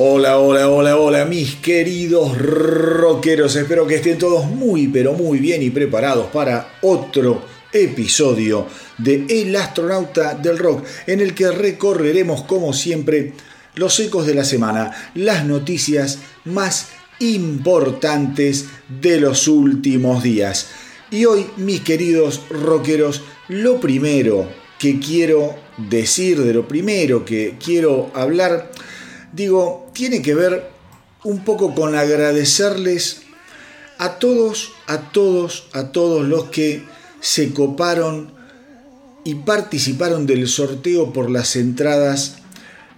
Hola, hola, hola, hola, mis queridos rockeros. Espero que estén todos muy, pero muy bien y preparados para otro episodio de El astronauta del rock, en el que recorreremos, como siempre, los ecos de la semana, las noticias más importantes de los últimos días. Y hoy, mis queridos rockeros, lo primero que quiero decir, de lo primero que quiero hablar, digo, tiene que ver un poco con agradecerles a todos, a todos, a todos los que se coparon y participaron del sorteo por las entradas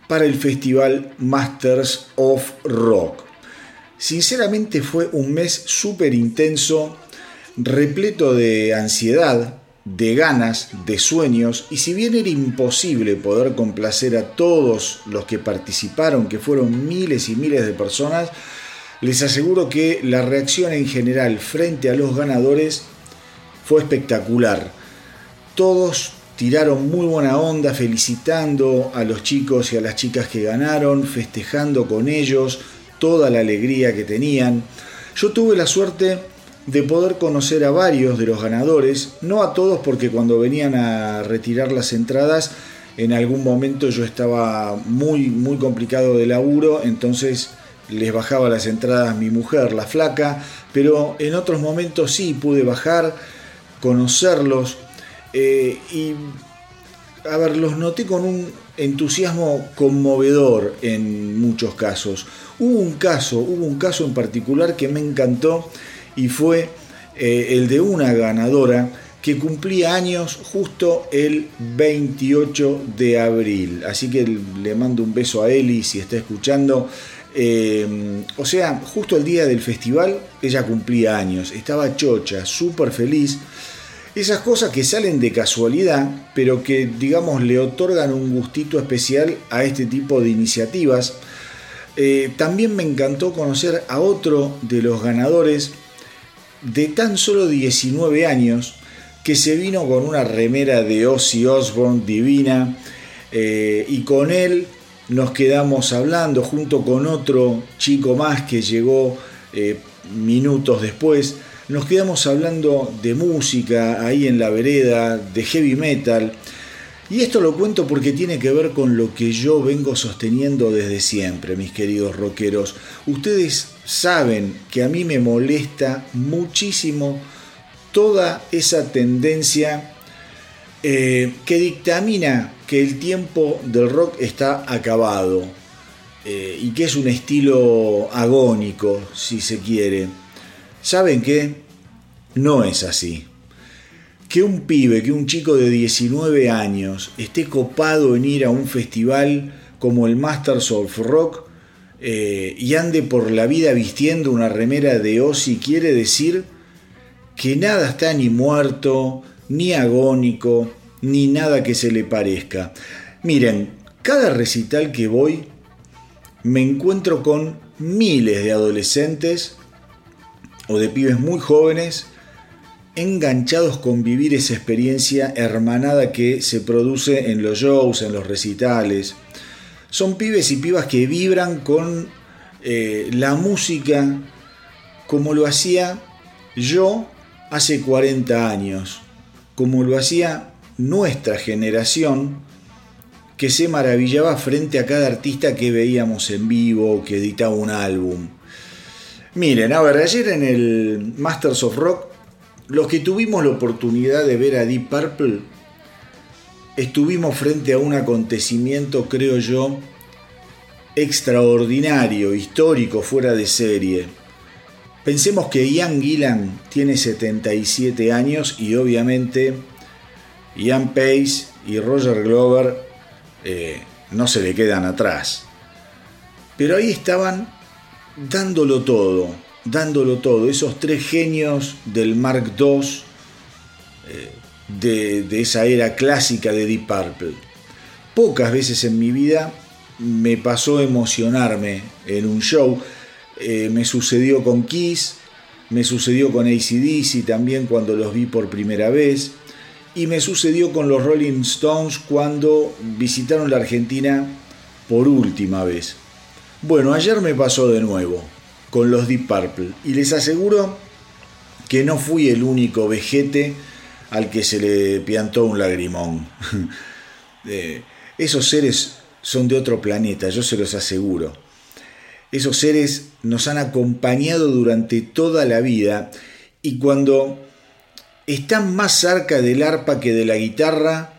para el festival Masters of Rock. Sinceramente fue un mes súper intenso, repleto de ansiedad, de ganas, de sueños, y si bien era imposible poder complacer a todos los que participaron, que fueron miles y miles de personas, les aseguro que la reacción en general frente a los ganadores fue espectacular. Todos tiraron muy buena onda felicitando a los chicos y a las chicas que ganaron, festejando con ellos toda la alegría que tenían. Yo tuve la suerte de poder conocer a varios de los ganadores, no a todos porque cuando venían a retirar las entradas en algún momento yo estaba muy muy complicado de laburo, entonces les bajaba las entradas mi mujer, la flaca, pero en otros momentos sí pude bajar, conocerlos eh, y a ver, los noté con un entusiasmo conmovedor en muchos casos. Hubo un caso, hubo un caso en particular que me encantó y fue eh, el de una ganadora que cumplía años justo el 28 de abril. Así que le mando un beso a Eli si está escuchando. Eh, o sea, justo el día del festival ella cumplía años, estaba chocha, súper feliz. Esas cosas que salen de casualidad, pero que digamos le otorgan un gustito especial a este tipo de iniciativas. Eh, también me encantó conocer a otro de los ganadores de tan solo 19 años que se vino con una remera de Ozzy Osbourne divina eh, y con él nos quedamos hablando junto con otro chico más que llegó eh, minutos después. Nos quedamos hablando de música ahí en la vereda, de heavy metal. Y esto lo cuento porque tiene que ver con lo que yo vengo sosteniendo desde siempre, mis queridos rockeros. Ustedes saben que a mí me molesta muchísimo toda esa tendencia eh, que dictamina que el tiempo del rock está acabado eh, y que es un estilo agónico, si se quiere. ¿Saben qué? No es así que un pibe, que un chico de 19 años esté copado en ir a un festival como el Masters of Rock eh, y ande por la vida vistiendo una remera de Ozzy quiere decir que nada está ni muerto, ni agónico, ni nada que se le parezca. Miren, cada recital que voy me encuentro con miles de adolescentes o de pibes muy jóvenes enganchados con vivir esa experiencia hermanada que se produce en los shows, en los recitales. Son pibes y pibas que vibran con eh, la música como lo hacía yo hace 40 años, como lo hacía nuestra generación que se maravillaba frente a cada artista que veíamos en vivo, que editaba un álbum. Miren, a ver, ayer en el Masters of Rock los que tuvimos la oportunidad de ver a Deep Purple, estuvimos frente a un acontecimiento, creo yo, extraordinario, histórico, fuera de serie. Pensemos que Ian Gillan tiene 77 años y obviamente Ian Pace y Roger Glover eh, no se le quedan atrás. Pero ahí estaban dándolo todo, dándolo todo, esos tres genios del Mark II eh, de, esa era clásica de Deep Purple. Pocas veces en mi vida me pasó emocionarme en un show. Eh, me sucedió con Kiss, me sucedió con ACDC también cuando los vi por primera vez. Y me sucedió con los Rolling Stones cuando visitaron la Argentina por última vez. Bueno, ayer me pasó de nuevo con los Deep Purple y les aseguro que no fui el único vejete al que se le piantó un lagrimón. Eh, esos seres son de otro planeta, yo se los aseguro. Esos seres nos han acompañado durante toda la vida y cuando están más cerca del arpa que de la guitarra,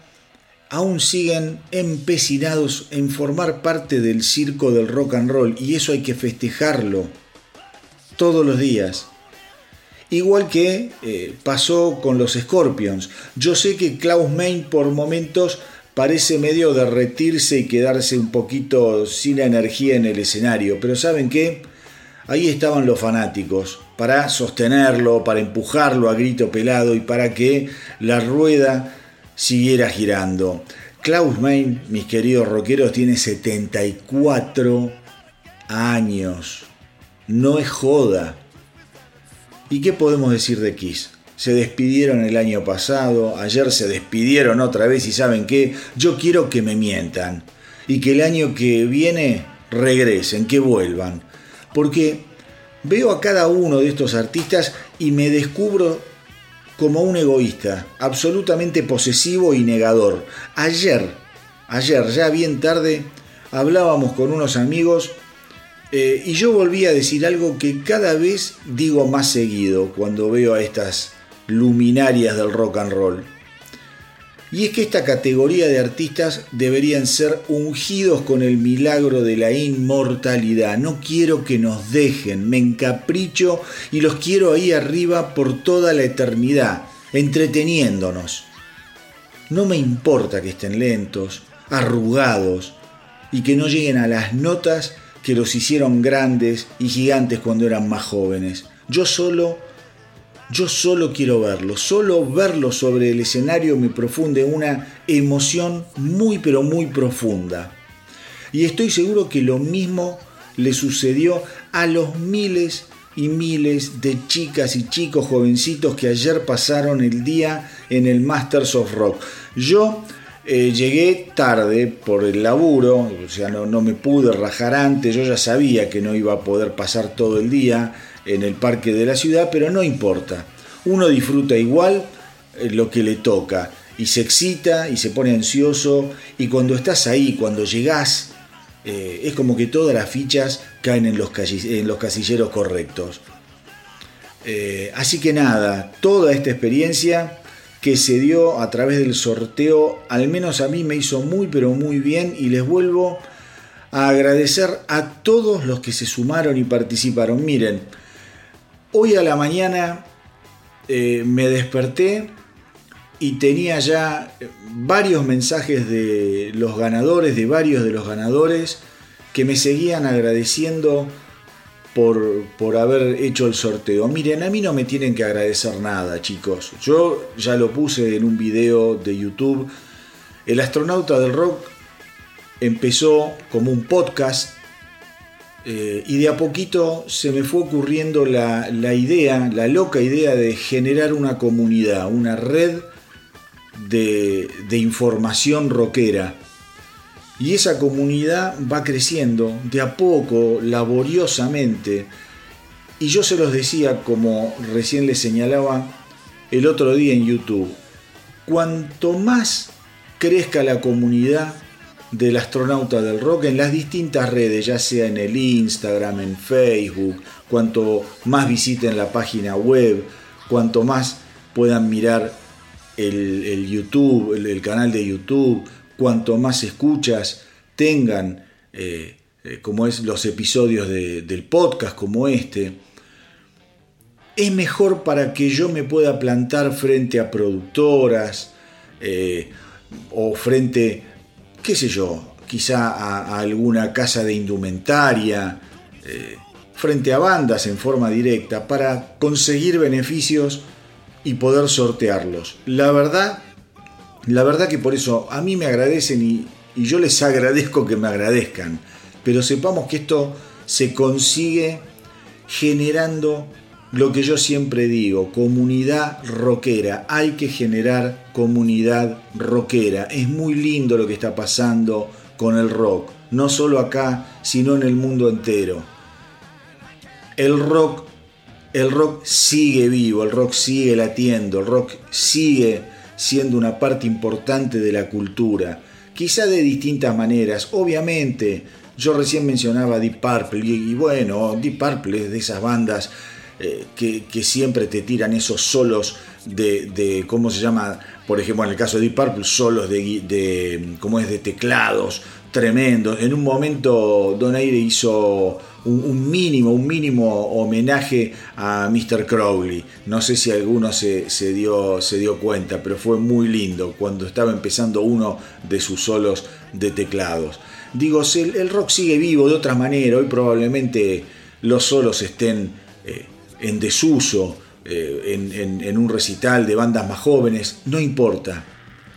aún siguen empecinados en formar parte del circo del rock and roll y eso hay que festejarlo todos los días. Igual que eh, pasó con los Scorpions. Yo sé que Klaus Main por momentos parece medio derretirse y quedarse un poquito sin energía en el escenario. Pero ¿saben qué? Ahí estaban los fanáticos para sostenerlo, para empujarlo a grito pelado y para que la rueda siguiera girando. Klaus Main, mis queridos rockeros, tiene 74 años. No es joda. ¿Y qué podemos decir de Kiss? se despidieron el año pasado, ayer se despidieron otra vez y saben qué, yo quiero que me mientan y que el año que viene regresen, que vuelvan. Porque veo a cada uno de estos artistas y me descubro como un egoísta, absolutamente posesivo y negador. Ayer, ayer, ya bien tarde, hablábamos con unos amigos eh, y yo volví a decir algo que cada vez digo más seguido cuando veo a estas luminarias del rock and roll. Y es que esta categoría de artistas deberían ser ungidos con el milagro de la inmortalidad. No quiero que nos dejen, me encapricho y los quiero ahí arriba por toda la eternidad, entreteniéndonos. No me importa que estén lentos, arrugados y que no lleguen a las notas que los hicieron grandes y gigantes cuando eran más jóvenes. Yo solo yo solo quiero verlo, solo verlo sobre el escenario me profunde una emoción muy pero muy profunda. Y estoy seguro que lo mismo le sucedió a los miles y miles de chicas y chicos jovencitos que ayer pasaron el día en el Masters of Rock. Yo eh, llegué tarde por el laburo, o sea, no, me pude rajar antes, yo ya sabía que no iba a poder pasar todo el día en el parque de la ciudad, pero no importa. Uno disfruta igual eh, lo que le toca y se excita y se pone ansioso y cuando estás ahí, cuando llegás, eh, es como que todas las fichas caen en los, casilleros correctos. Así que nada, toda esta experiencia que se dio a través del sorteo, al menos a mí me hizo muy pero muy bien y les vuelvo a agradecer a todos los que se sumaron y participaron. Miren, Hoy a la mañana eh, me desperté y tenía ya varios mensajes de los ganadores, de varios de los ganadores, que me seguían agradeciendo por, por, haber hecho el sorteo. Miren, a mí no me tienen que agradecer nada, chicos. Yo ya lo puse en un video de YouTube. El astronauta del rock empezó como un podcast eh, y de a poquito se me fue ocurriendo la, idea, la loca idea de generar una comunidad, una red de, de información rockera. Y esa comunidad va creciendo de a poco, laboriosamente. Y yo se los decía, como recién les señalaba el otro día en YouTube, cuanto más crezca la comunidad, del astronauta del rock en las distintas redes, ya sea en el Instagram, en Facebook, cuanto más visiten la página web, cuanto más puedan mirar el, YouTube, el, canal de YouTube, cuanto más escuchas tengan eh, eh, como es los episodios del podcast como este, es mejor para que yo me pueda plantar frente a productoras eh, o frente, qué sé yo, quizá a, alguna casa de indumentaria, frente a bandas en forma directa, para conseguir beneficios y poder sortearlos. La verdad, la verdad que por eso a mí me agradecen y, yo les agradezco que me agradezcan, pero sepamos que esto se consigue generando lo que yo siempre digo, comunidad rockera. Hay que generar comunidad rockera. Es muy lindo lo que está pasando con el rock, no solo acá, sino en el mundo entero. El rock, el rock sigue vivo, el rock sigue latiendo, el rock sigue siendo una parte importante de la cultura, quizá de distintas maneras. Obviamente, yo recién mencionaba Deep Purple y, bueno, Deep Purple es de esas bandas eh, que, siempre te tiran esos solos de, ¿cómo se llama? Por ejemplo, en el caso de Deep Purple, solos de, de ¿cómo es? De teclados tremendos. En un momento Donaire hizo un, mínimo, un mínimo homenaje a Mr. Crowley. No sé si alguno se, dio, se dio cuenta, pero fue muy lindo cuando estaba empezando uno de sus solos de teclados. Digo, el, rock sigue vivo de otra manera. Hoy probablemente los solos estén eh, en desuso, eh, en, un recital de bandas más jóvenes, no importa,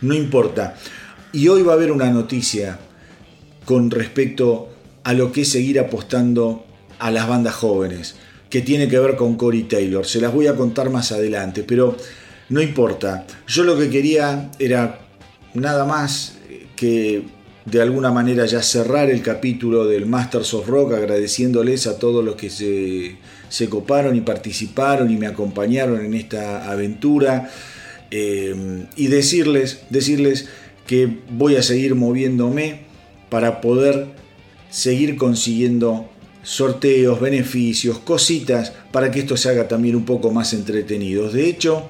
no importa. Y hoy va a haber una noticia con respecto a lo que es seguir apostando a las bandas jóvenes, que tiene que ver con Cory Taylor. Se las voy a contar más adelante, pero no importa. Yo lo que quería era nada más que de alguna manera ya cerrar el capítulo del Masters of Rock agradeciéndoles a todos los que se se coparon y participaron y me acompañaron en esta aventura. Eh, y decirles, decirles que voy a seguir moviéndome para poder seguir consiguiendo sorteos, beneficios, cositas para que esto se haga también un poco más entretenido. De hecho,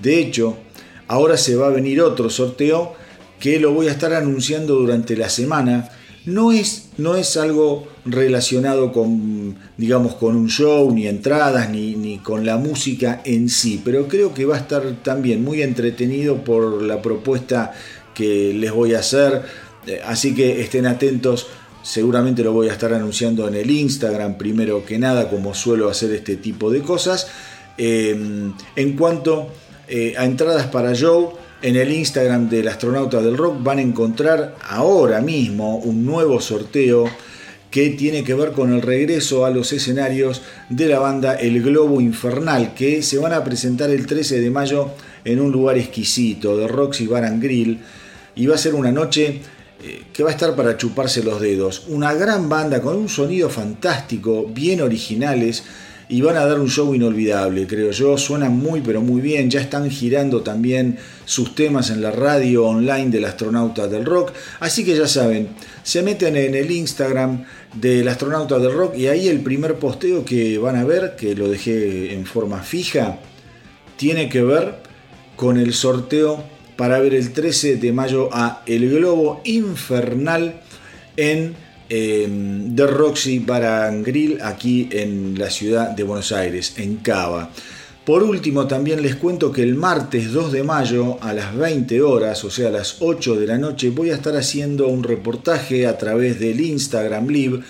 de hecho, ahora se va a venir otro sorteo que lo voy a estar anunciando durante la semana no es, no es algo relacionado con, digamos, con un show, ni entradas, ni, ni, con la música en sí, pero creo que va a estar también muy entretenido por la propuesta que les voy a hacer, eh, así que estén atentos, seguramente lo voy a estar anunciando en el Instagram primero que nada, como suelo hacer este tipo de cosas. Eh, en cuanto eh, a entradas para show, en el Instagram del astronauta del rock van a encontrar ahora mismo un nuevo sorteo que tiene que ver con el regreso a los escenarios de la banda El Globo Infernal, que se van a presentar el 13 de mayo en un lugar exquisito de Roxy Bar and Grill. Y va a ser una noche que va a estar para chuparse los dedos. Una gran banda con un sonido fantástico, bien originales y van a dar un show inolvidable, creo yo. Suenan muy, pero muy bien. Ya están girando también sus temas en la radio online del astronauta del rock. Así que ya saben, se meten en el Instagram del astronauta del rock y ahí el primer posteo que van a ver, que lo dejé en forma fija, tiene que ver con el sorteo para ver el 13 de mayo a El Globo Infernal en de Roxy Bar Grill aquí en la ciudad de Buenos Aires, en Cava. Por último, también les cuento que el martes 2 de mayo a las 20 horas, o sea a las 8 de la noche, voy a estar haciendo un reportaje a través del Instagram Live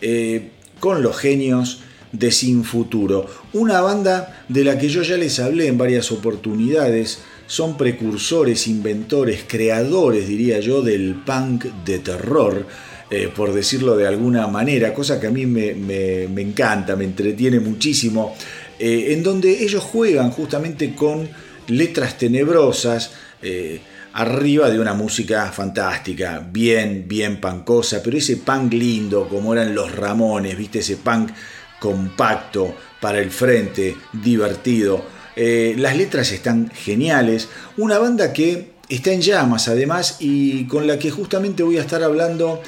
eh, con los genios de Sin Futuro. Una banda de la que yo ya les hablé en varias oportunidades. Son precursores, inventores, creadores, diría yo, del punk de terror eh, por decirlo de alguna manera, cosa que a mí me, encanta, me entretiene muchísimo, eh, en donde ellos juegan justamente con letras tenebrosas, eh, arriba de una música fantástica, bien, bien pancosa, pero ese punk lindo, como eran los Ramones, viste, ese punk compacto para el frente, divertido. Las letras están geniales, una banda que está en llamas además y con la que justamente voy a estar hablando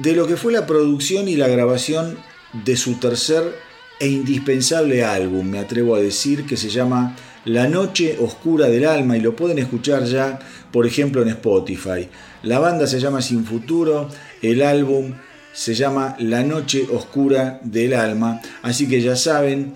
de lo que fue la producción y la grabación de su tercer e indispensable álbum, me atrevo a decir, que se llama La Noche Oscura del Alma y lo pueden escuchar ya, por ejemplo, en Spotify. La banda se llama Sin Futuro, el álbum se llama La Noche Oscura del Alma. Así que ya saben,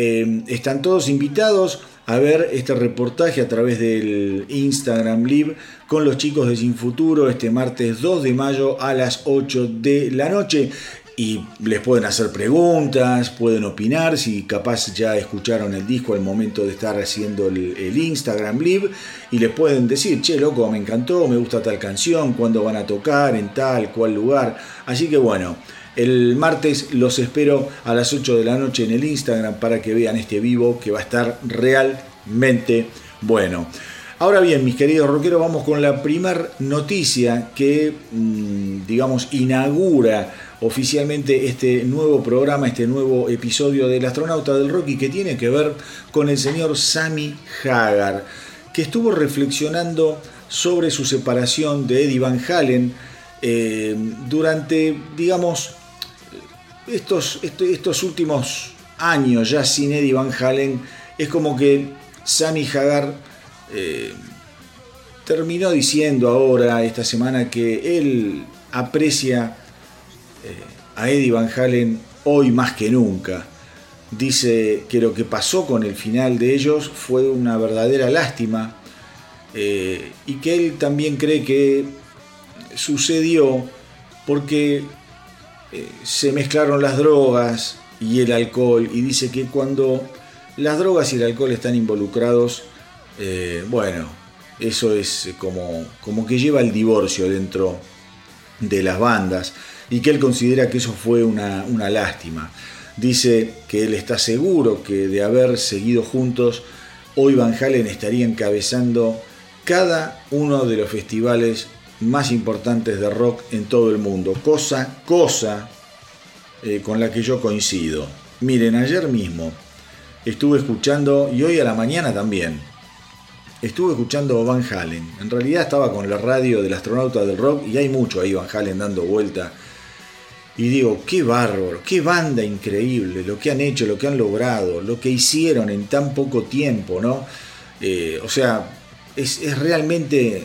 eh, están todos invitados a ver este reportaje a través del Instagram Live con los chicos de Sin Futuro este martes 2 de mayo a las 8 de la noche y les pueden hacer preguntas, pueden opinar, si capaz ya escucharon el disco al momento de estar haciendo el, Instagram Live y les pueden decir, che, loco, me encantó, me gusta tal canción, cuándo van a tocar, en tal, cual lugar. Así que bueno, el martes los espero a las 8 de la noche en el Instagram para que vean este vivo que va a estar realmente bueno. Ahora bien, mis queridos rockeros, vamos con la primera noticia que, mm, digamos, inaugura oficialmente este nuevo programa, este nuevo episodio del astronauta del rock y que tiene que ver con el señor Sammy Hagar, que estuvo reflexionando sobre su separación de Eddie Van Halen eh, durante, digamos, estos, estos últimos años ya sin Eddie Van Halen. Es como que Sammy Hagar eh, terminó diciendo ahora, esta semana, que él aprecia a Eddie Van Halen hoy más que nunca. Dice que lo que pasó con el final de ellos fue una verdadera lástima eh, y que él también cree que sucedió porque eh, se mezclaron las drogas y el alcohol y dice que cuando las drogas y el alcohol están involucrados, eh, bueno, eso es como, como que lleva el divorcio dentro de las bandas y que él considera que eso fue una, lástima. Dice que él está seguro que de haber seguido juntos, hoy Van Halen estaría encabezando cada uno de los festivales más importantes de rock en todo el mundo. Cosa, cosa eh, con la que yo coincido. Miren, ayer mismo estuve escuchando, y hoy a la mañana también, estuve escuchando Van Halen. En realidad estaba con la radio del astronauta del rock y hay mucho ahí Van Halen dando vuelta y digo, qué bárbaro, qué banda increíble, lo que han hecho, lo que han logrado, lo que hicieron en tan poco tiempo, ¿no? Eh, o sea, es, realmente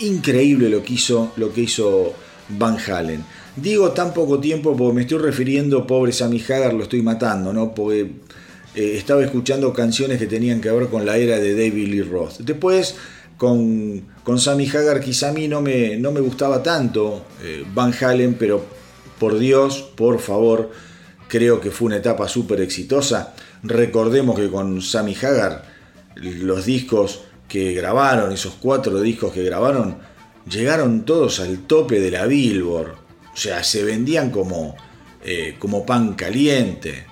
increíble lo que, hizo, lo que hizo Van Halen. Digo tan poco tiempo porque me estoy refiriendo, pobre Sammy Hagar, lo estoy matando, ¿no? Porque eh, estaba escuchando canciones que tenían que ver con la era de David Lee Roth. Después, con, con Sammy Hagar, quizá a mí no me, no me gustaba tanto eh, Van Halen, pero por Dios, por favor, creo que fue una etapa súper exitosa. Recordemos que con Sammy Hagar, los discos que grabaron, esos cuatro discos que grabaron, llegaron todos al tope de la Billboard. O sea, se vendían como, eh, como pan caliente.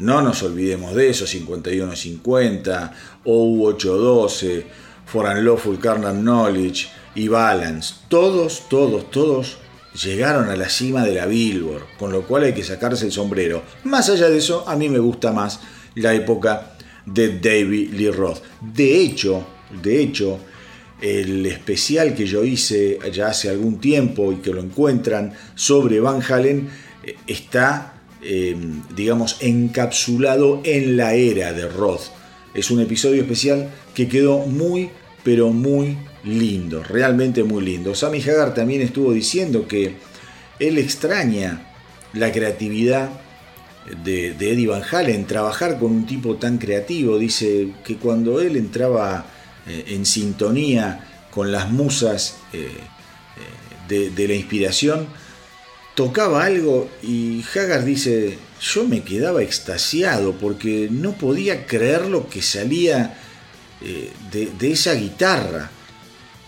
No nos olvidemos de eso, 5150, OU812, For Unlawful Carnal Knowledge y Balance. Todos, todos, todos llegaron a la cima de la Billboard, con lo cual hay que sacarse el sombrero. Más allá de eso, a mí me gusta más la época de David Lee Roth. De hecho, de hecho, el especial que yo hice ya hace algún tiempo y que lo encuentran sobre Van Halen eh, está, em, digamos, encapsulado en la era de Roth. Es un episodio especial que quedó muy, pero muy lindo, realmente muy lindo. Sammy Hagar también estuvo diciendo que él extraña la creatividad de, Eddie Van Halen, trabajar con un tipo tan creativo. Dice que cuando él entraba eh, en sintonía con las musas eh, eh, de, la inspiración, tocaba algo y Hagar dice, yo me quedaba extasiado porque no podía creer lo que salía de esa guitarra.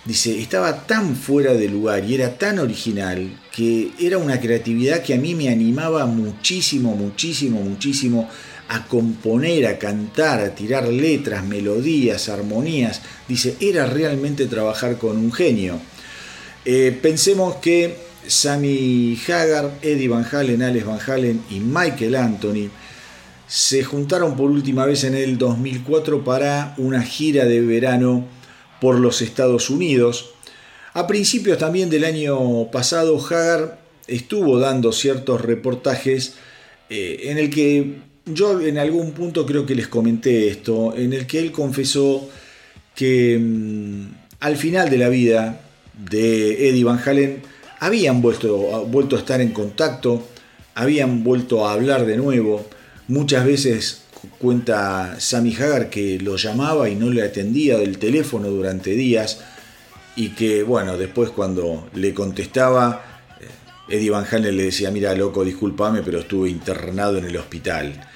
Dice, estaba tan fuera de lugar y era tan original que era una creatividad que a mí me animaba muchísimo, muchísimo, muchísimo a componer, a cantar, a tirar letras, melodías, armonías. Dice, era realmente trabajar con un genio. Eh, pensemos que Sammy Hagar, Eddie Van Halen, Alex Van Halen y Michael Anthony se juntaron por última vez en el 2004 para una gira de verano por los Estados Unidos. A principios también del año pasado, Hagar estuvo dando ciertos reportajes eh, en el que yo en algún punto creo que les comenté esto, en el que él confesó que mm, al final de la vida de Eddie Van Halen habían vuelto, vuelto a estar en contacto, habían vuelto a hablar de nuevo. Muchas veces cuenta Sammy Hagar que lo llamaba y no le atendía del teléfono durante días y que, bueno, después cuando le contestaba, eh, Eddie Van Halen le decía, mira, loco, discúlpame, pero estuve internado en el hospital.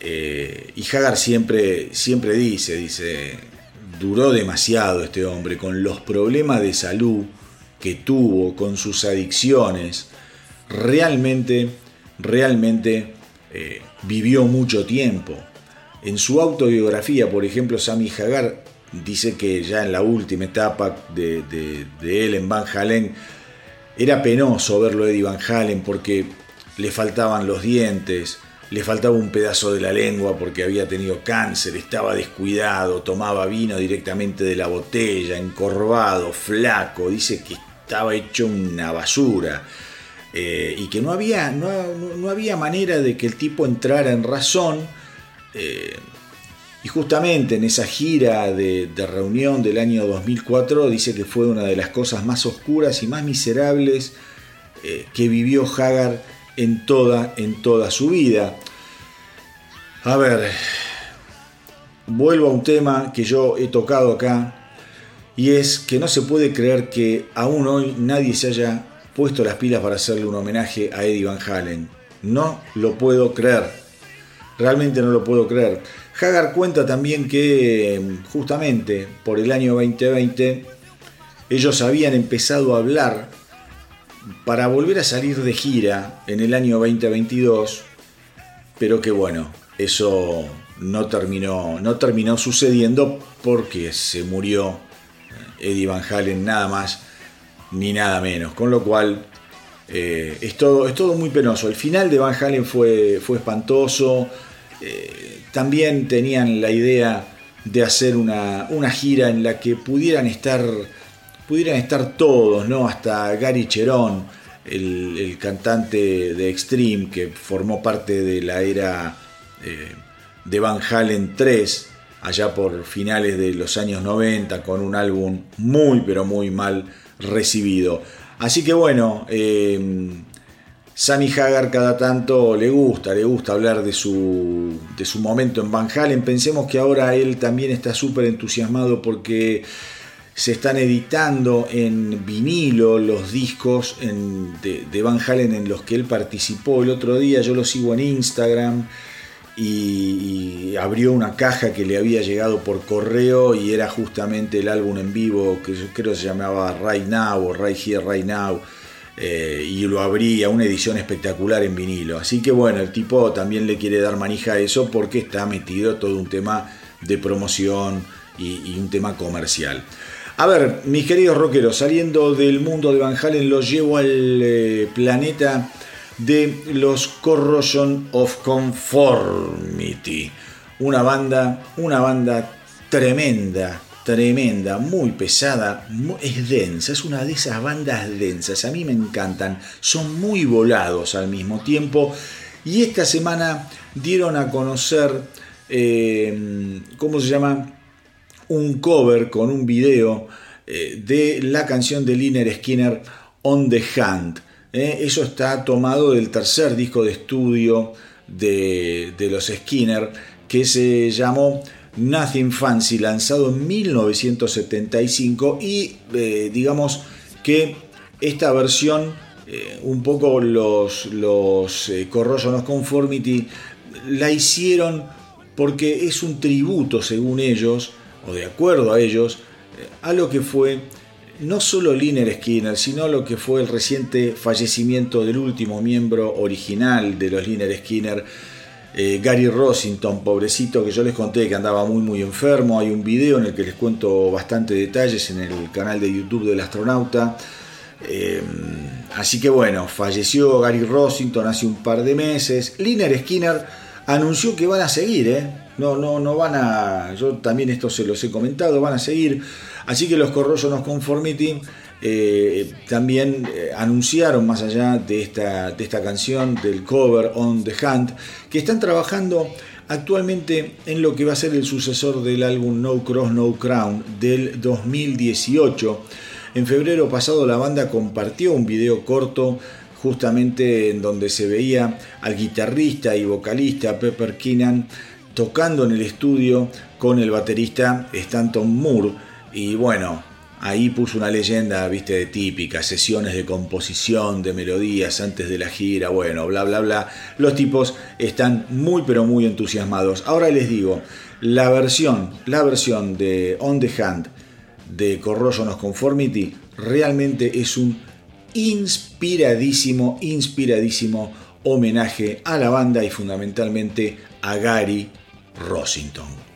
Eh, y Hagar siempre, siempre dice, dice, duró demasiado este hombre con los problemas de salud que tuvo, con sus adicciones. Realmente, realmente eh, vivió mucho tiempo. En su autobiografía, por ejemplo, Sammy Hagar dice que ya en la última etapa de, de él en Van Halen, era penoso verlo Eddie Van Halen porque le faltaban los dientes, le faltaba un pedazo de la lengua porque había tenido cáncer, estaba descuidado, tomaba vino directamente de la botella, encorvado, flaco, dice que estaba hecho una basura. Eh, y que no había, no, había manera de que el tipo entrara en razón. Eh, y justamente en esa gira de, reunión del año 2004 dice que fue una de las cosas más oscuras y más miserables eh, que vivió Hagar en toda, en toda su vida. A ver, vuelvo a un tema que yo he tocado acá, y es que no se puede creer que aún hoy nadie se haya puesto las pilas para hacerle un homenaje a Eddie Van Halen. No lo puedo creer. Realmente no lo puedo creer. Hagar cuenta también que justamente por el año 2020 ellos habían empezado a hablar para volver a salir de gira en el año 2022, pero que bueno, eso no terminó, no terminó sucediendo porque se murió Eddie Van Halen nada más ni nada menos. Con lo cual eh, es, todo, es todo muy penoso. El final de Van Halen fue, fue espantoso. Eh, también tenían la idea de hacer una, una, gira en la que pudieran estar pudieran estar todos, ¿no? Hasta Gary Cherón, el, cantante de Extreme, que formó parte de la era eh, de Van Halen 3, allá por finales de los años 90, con un álbum muy, pero muy mal recibido. Así que bueno, eh, Sammy Hagar cada tanto le gusta, le gusta hablar de su, de su momento en Van Halen. Pensemos que ahora él también está súper entusiasmado porque se están editando en vinilo los discos de, Van Halen en los que él participó el otro día. Yo lo sigo en Instagram y, abrió una caja que le había llegado por correo y era justamente el álbum en vivo que yo creo se llamaba Right Now o Right Here Right Now eh, y lo abría una edición espectacular en vinilo así que bueno el tipo también le quiere dar manija a eso porque está metido todo un tema de promoción y, un tema comercial a ver, mis queridos rockeros, saliendo del mundo de Van Halen, los llevo al eh, planeta de los Corrosion of Conformity. Una banda, una banda tremenda, tremenda, muy pesada, es densa, es una de esas bandas densas, a mí me encantan, son muy volados al mismo tiempo y esta semana dieron a conocer, eh, ¿cómo se llama? Un cover con un video eh, de la canción de Liner Skinner On the Hand. ¿eh? eso está tomado del tercer disco de estudio de, los Skinner, que se llamó Nothing Fancy, lanzado en 1975 y eh, digamos que esta versión, eh, un poco los, los Corrosion of Conformity, la hicieron porque es un tributo, según ellos, o de acuerdo a ellos, a lo que fue no solo Liner Skinner, sino lo que fue el reciente fallecimiento del último miembro original de los Liner Skinner, eh, Gary Rossington, pobrecito, que yo les conté que andaba muy muy enfermo. Hay un video en el que les cuento bastante detalles en el canal de YouTube del astronauta. Eh, así que bueno, falleció Gary Rossington hace un par de meses. Liner Skinner anunció que van a seguir, ¿eh? No, no, no van a. Yo también esto se los he comentado, van a seguir Así que los Corrosion Conformity eh, también eh, anunciaron, más allá de esta, de esta canción, del cover On the Hand, que están trabajando actualmente en lo que va a ser el sucesor del álbum No Cross No Crown del 2018. En febrero pasado la banda compartió un video corto justamente en donde se veía al guitarrista y vocalista Pepper Keenan tocando en el estudio con el baterista Stanton Moore. Y bueno, ahí puso una leyenda, viste, de típica, sesiones de composición, de melodías antes de la gira, bueno, bla, bla, bla. Los tipos están muy, pero muy entusiasmados. Ahora les digo, la versión, la versión de On the Hand de Corrosion of Conformity realmente es un inspiradísimo, inspiradísimo homenaje a la banda y fundamentalmente a Gary Rossington.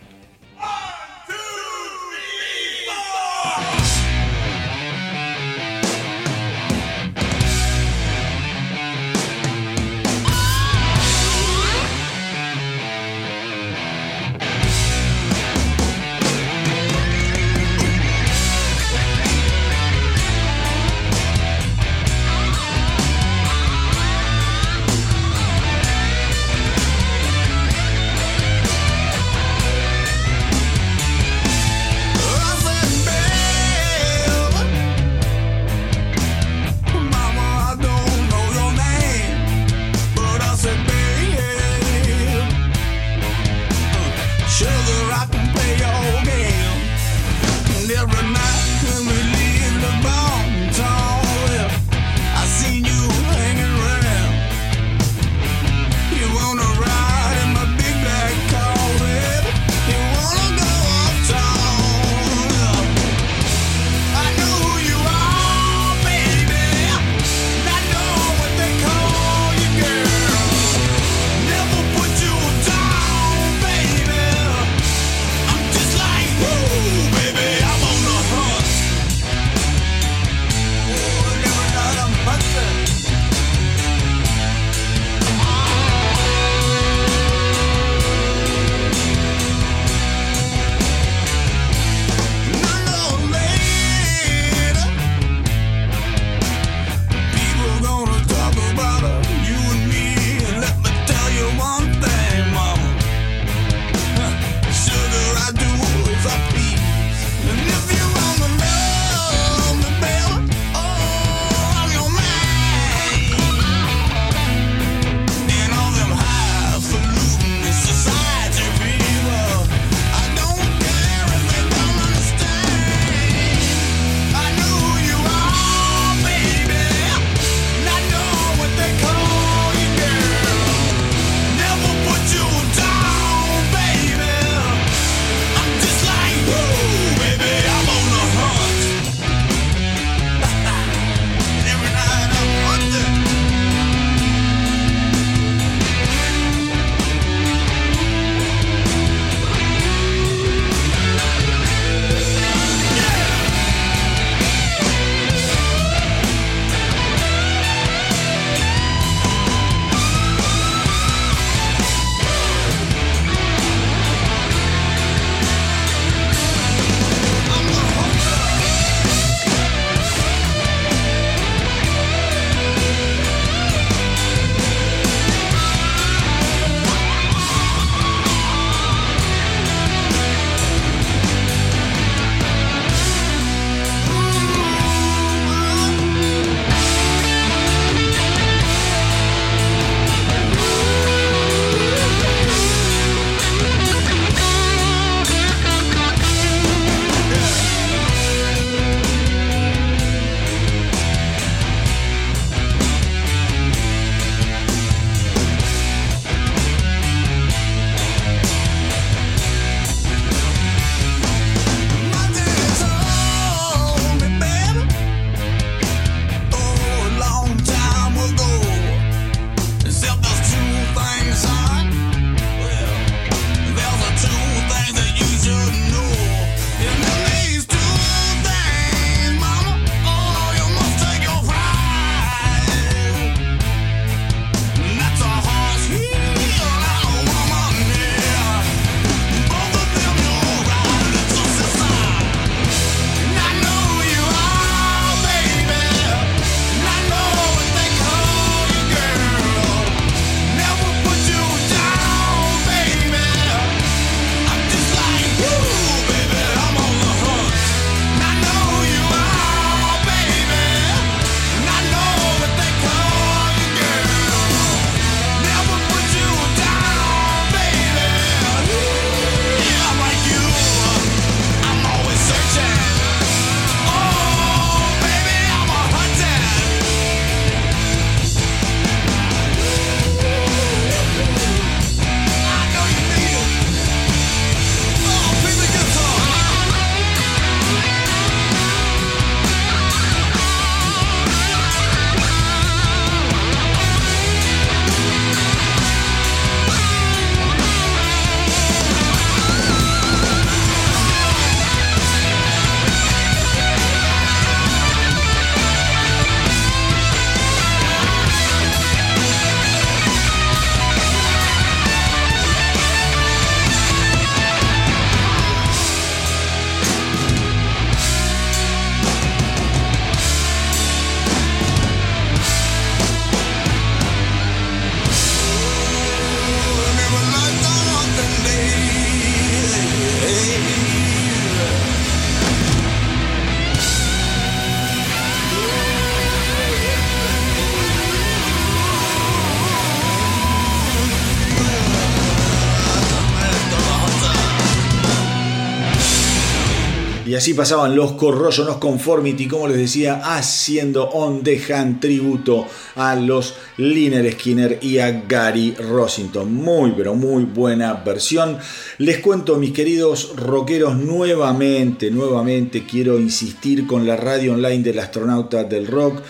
Así pasaban los Corroyo, los Conformity, como les decía, haciendo on the tributo a los Liner Skinner y a Gary Rossington. Muy, pero muy buena versión. Les cuento, mis queridos rockeros, nuevamente, nuevamente quiero insistir con la radio online del astronauta del rock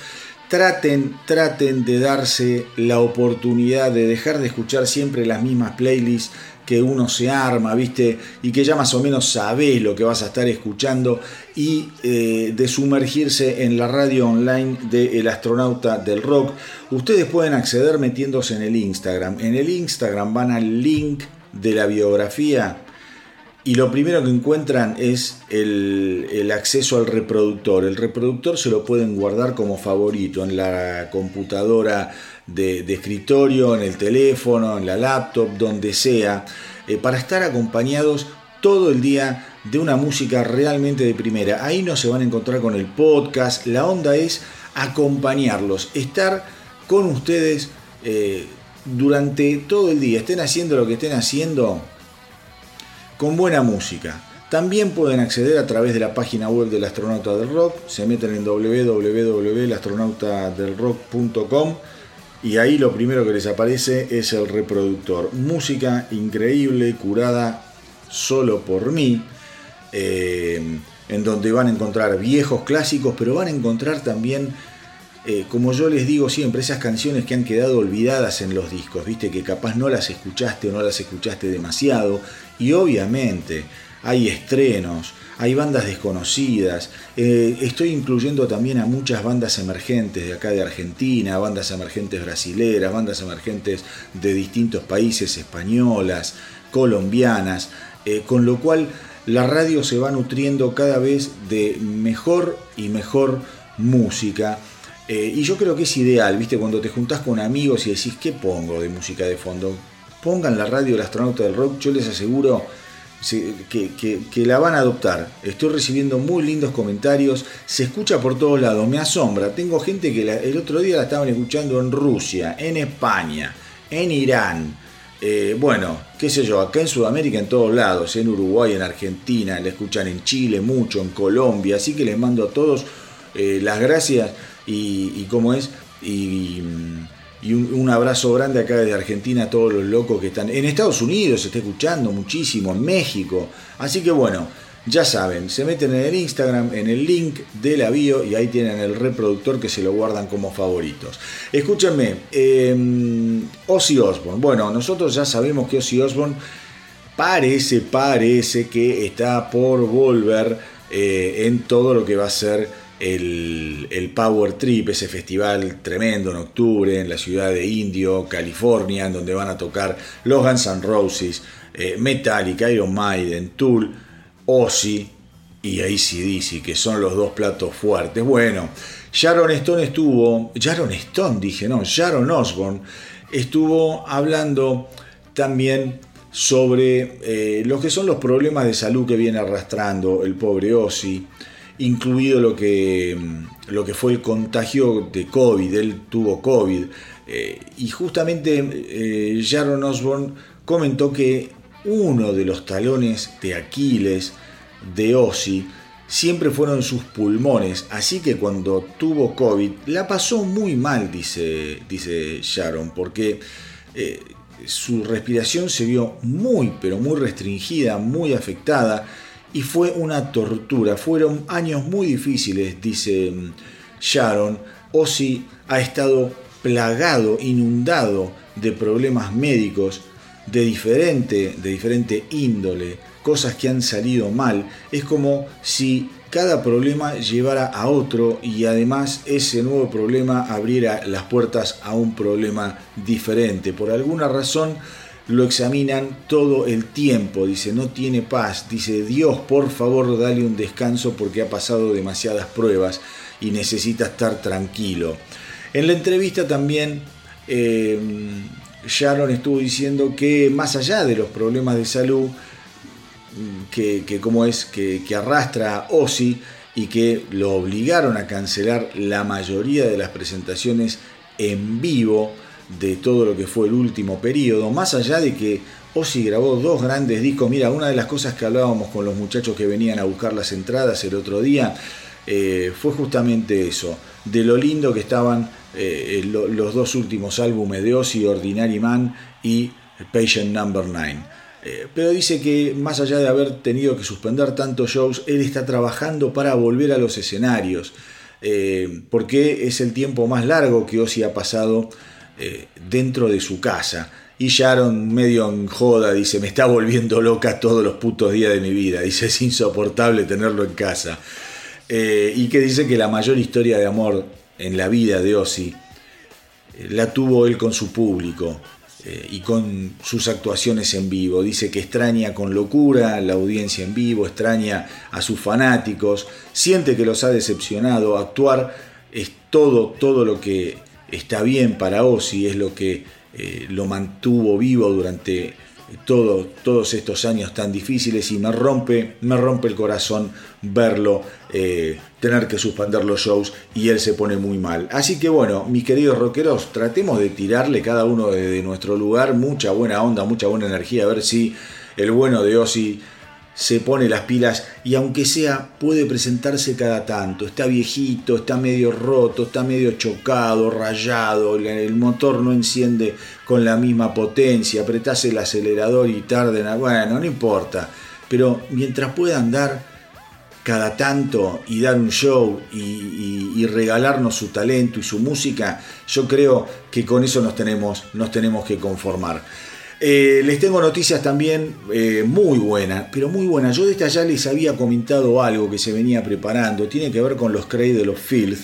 traten, traten de darse la oportunidad de dejar de escuchar siempre las mismas playlists que uno se arma, ¿viste? Y que ya más o menos sabés lo que vas a estar escuchando y eh, de sumergirse en la radio online de El Astronauta del Rock. Ustedes pueden acceder metiéndose en el Instagram. En el Instagram van al link de la biografía y lo primero que encuentran es el, acceso al reproductor. El reproductor se lo pueden guardar como favorito en la computadora de, escritorio, en el teléfono, en la laptop, donde sea, eh, para estar acompañados todo el día de una música realmente de primera. Ahí no se van a encontrar con el podcast. La onda es acompañarlos, estar con ustedes eh, durante todo el día. Estén haciendo lo que estén haciendo con buena música. También pueden acceder a través de la página web del Astronauta del Rock, se meten en www.elastronautadelrock.com y ahí lo primero que les aparece es el reproductor. Música increíble, curada solo por mí, eh, en donde van a encontrar viejos clásicos, pero van a encontrar también eh, como yo les digo siempre, esas canciones que han quedado olvidadas en los discos, viste que capaz no las escuchaste o no las escuchaste demasiado, y obviamente hay estrenos, hay bandas desconocidas, eh, estoy incluyendo también a muchas bandas emergentes de acá de Argentina, bandas emergentes brasileras, bandas emergentes de distintos países, españolas, colombianas, eh, con lo cual la radio se va nutriendo cada vez de mejor y mejor música eh, y yo creo que es ideal, ¿viste? Cuando te juntás con amigos y decís, ¿qué pongo de música de fondo? Pongan la radio del astronauta del rock, yo les aseguro que, la van a adoptar. Estoy recibiendo muy lindos comentarios, se escucha por todos lados, me asombra. Tengo gente que el otro día la estaban escuchando en Rusia, en España, en Irán. Eh, bueno, qué sé yo, acá en Sudamérica en todos lados, en Uruguay, en Argentina, la escuchan en Chile mucho, en Colombia, así que les mando a todos eh, las gracias y, cómo es, y, un, abrazo grande acá de Argentina a todos los locos que están. En Estados Unidos se está escuchando muchísimo, en México. Así que bueno, ya saben, se meten en el Instagram, en el link de la bio y ahí tienen el reproductor que se lo guardan como favoritos. Escúchenme, eh, Ozzy Osbourne. Bueno, nosotros ya sabemos que Ozzy Osbourne parece, parece que está por volver eh, en todo lo que va a ser el, Power Trip, ese festival tremendo en octubre en la ciudad de Indio, California, en donde van a tocar los Guns N' Roses, eh, Metallica, Iron Maiden, Tool, Ozzy y ACDC, que son los dos platos fuertes. Bueno, Sharon Stone estuvo, Sharon Stone dije, no, Sharon Osbourne estuvo hablando también sobre eh, lo que son los problemas de salud que viene arrastrando el pobre Ozzy incluido lo que, lo que fue el contagio de COVID, él tuvo COVID. Eh, y justamente eh, Jaron Osborne comentó que uno de los talones de Aquiles de Ozzy siempre fueron sus pulmones, así que cuando tuvo COVID la pasó muy mal, dice, dice Sharon, porque eh, su respiración se vio muy, pero muy restringida, muy afectada y fue una tortura. Fueron años muy difíciles, dice mm, Sharon. Ozzy ha estado plagado, inundado de problemas médicos de diferente, de diferente índole, cosas que han salido mal. Es como si cada problema llevara a otro y además ese nuevo problema abriera las puertas a un problema diferente. Por alguna razón, lo examinan todo el tiempo, dice, no tiene paz, dice, Dios, por favor, dale un descanso porque ha pasado demasiadas pruebas y necesita estar tranquilo. En la entrevista también eh, Sharon estuvo diciendo que más allá de los problemas de salud, que, como es, que, que arrastra Ozzy y que lo obligaron a cancelar la mayoría de las presentaciones en vivo, de todo lo que fue el último periodo, más allá de que Ozzy grabó dos grandes discos. Mira, una de las cosas que hablábamos con los muchachos que venían a buscar las entradas el otro día eh, fue justamente eso, de lo lindo que estaban eh, los dos últimos álbumes de Ozzy, Ordinary Man y Patient Number 9. Eh, pero dice que más allá de haber tenido que suspender tantos shows, él está trabajando para volver a los escenarios, porque es el tiempo más largo que Ozzy ha pasado dentro de su casa. Y Sharon, medio en joda, dice, me está volviendo loca todos los putos días de mi vida. Dice, es insoportable tenerlo en casa. Eh, y que dice que la mayor historia de amor en la vida de Ozzy eh, la tuvo él con su público eh, y con sus actuaciones en vivo. Dice que extraña con locura la audiencia en vivo, extraña a sus fanáticos, siente que los ha decepcionado. Actuar es todo, todo lo que está bien para Ozzy, es lo que lo mantuvo vivo durante todo, todos estos años tan difíciles y me rompe, me rompe el corazón verlo eh, tener que suspender los shows y él se pone muy mal. Así que bueno, mis queridos rockeros, tratemos de tirarle cada uno de nuestro lugar mucha buena onda, mucha buena energía, a ver si el bueno de Ozzy se pone las pilas y aunque sea puede presentarse cada tanto. Está viejito, está medio roto, está medio chocado, rayado, el motor no enciende con la misma potencia, apretase el acelerador y tarde, bueno, no importa. Pero mientras pueda andar cada tanto y dar un show y, regalarnos su talento y su música, yo creo que con eso nos tenemos, nos tenemos que conformar. Eh, les tengo noticias también eh, muy buenas, pero muy buenas. Yo de esta ya les había comentado algo que se venía preparando. Tiene que ver con los Cradle of Filth.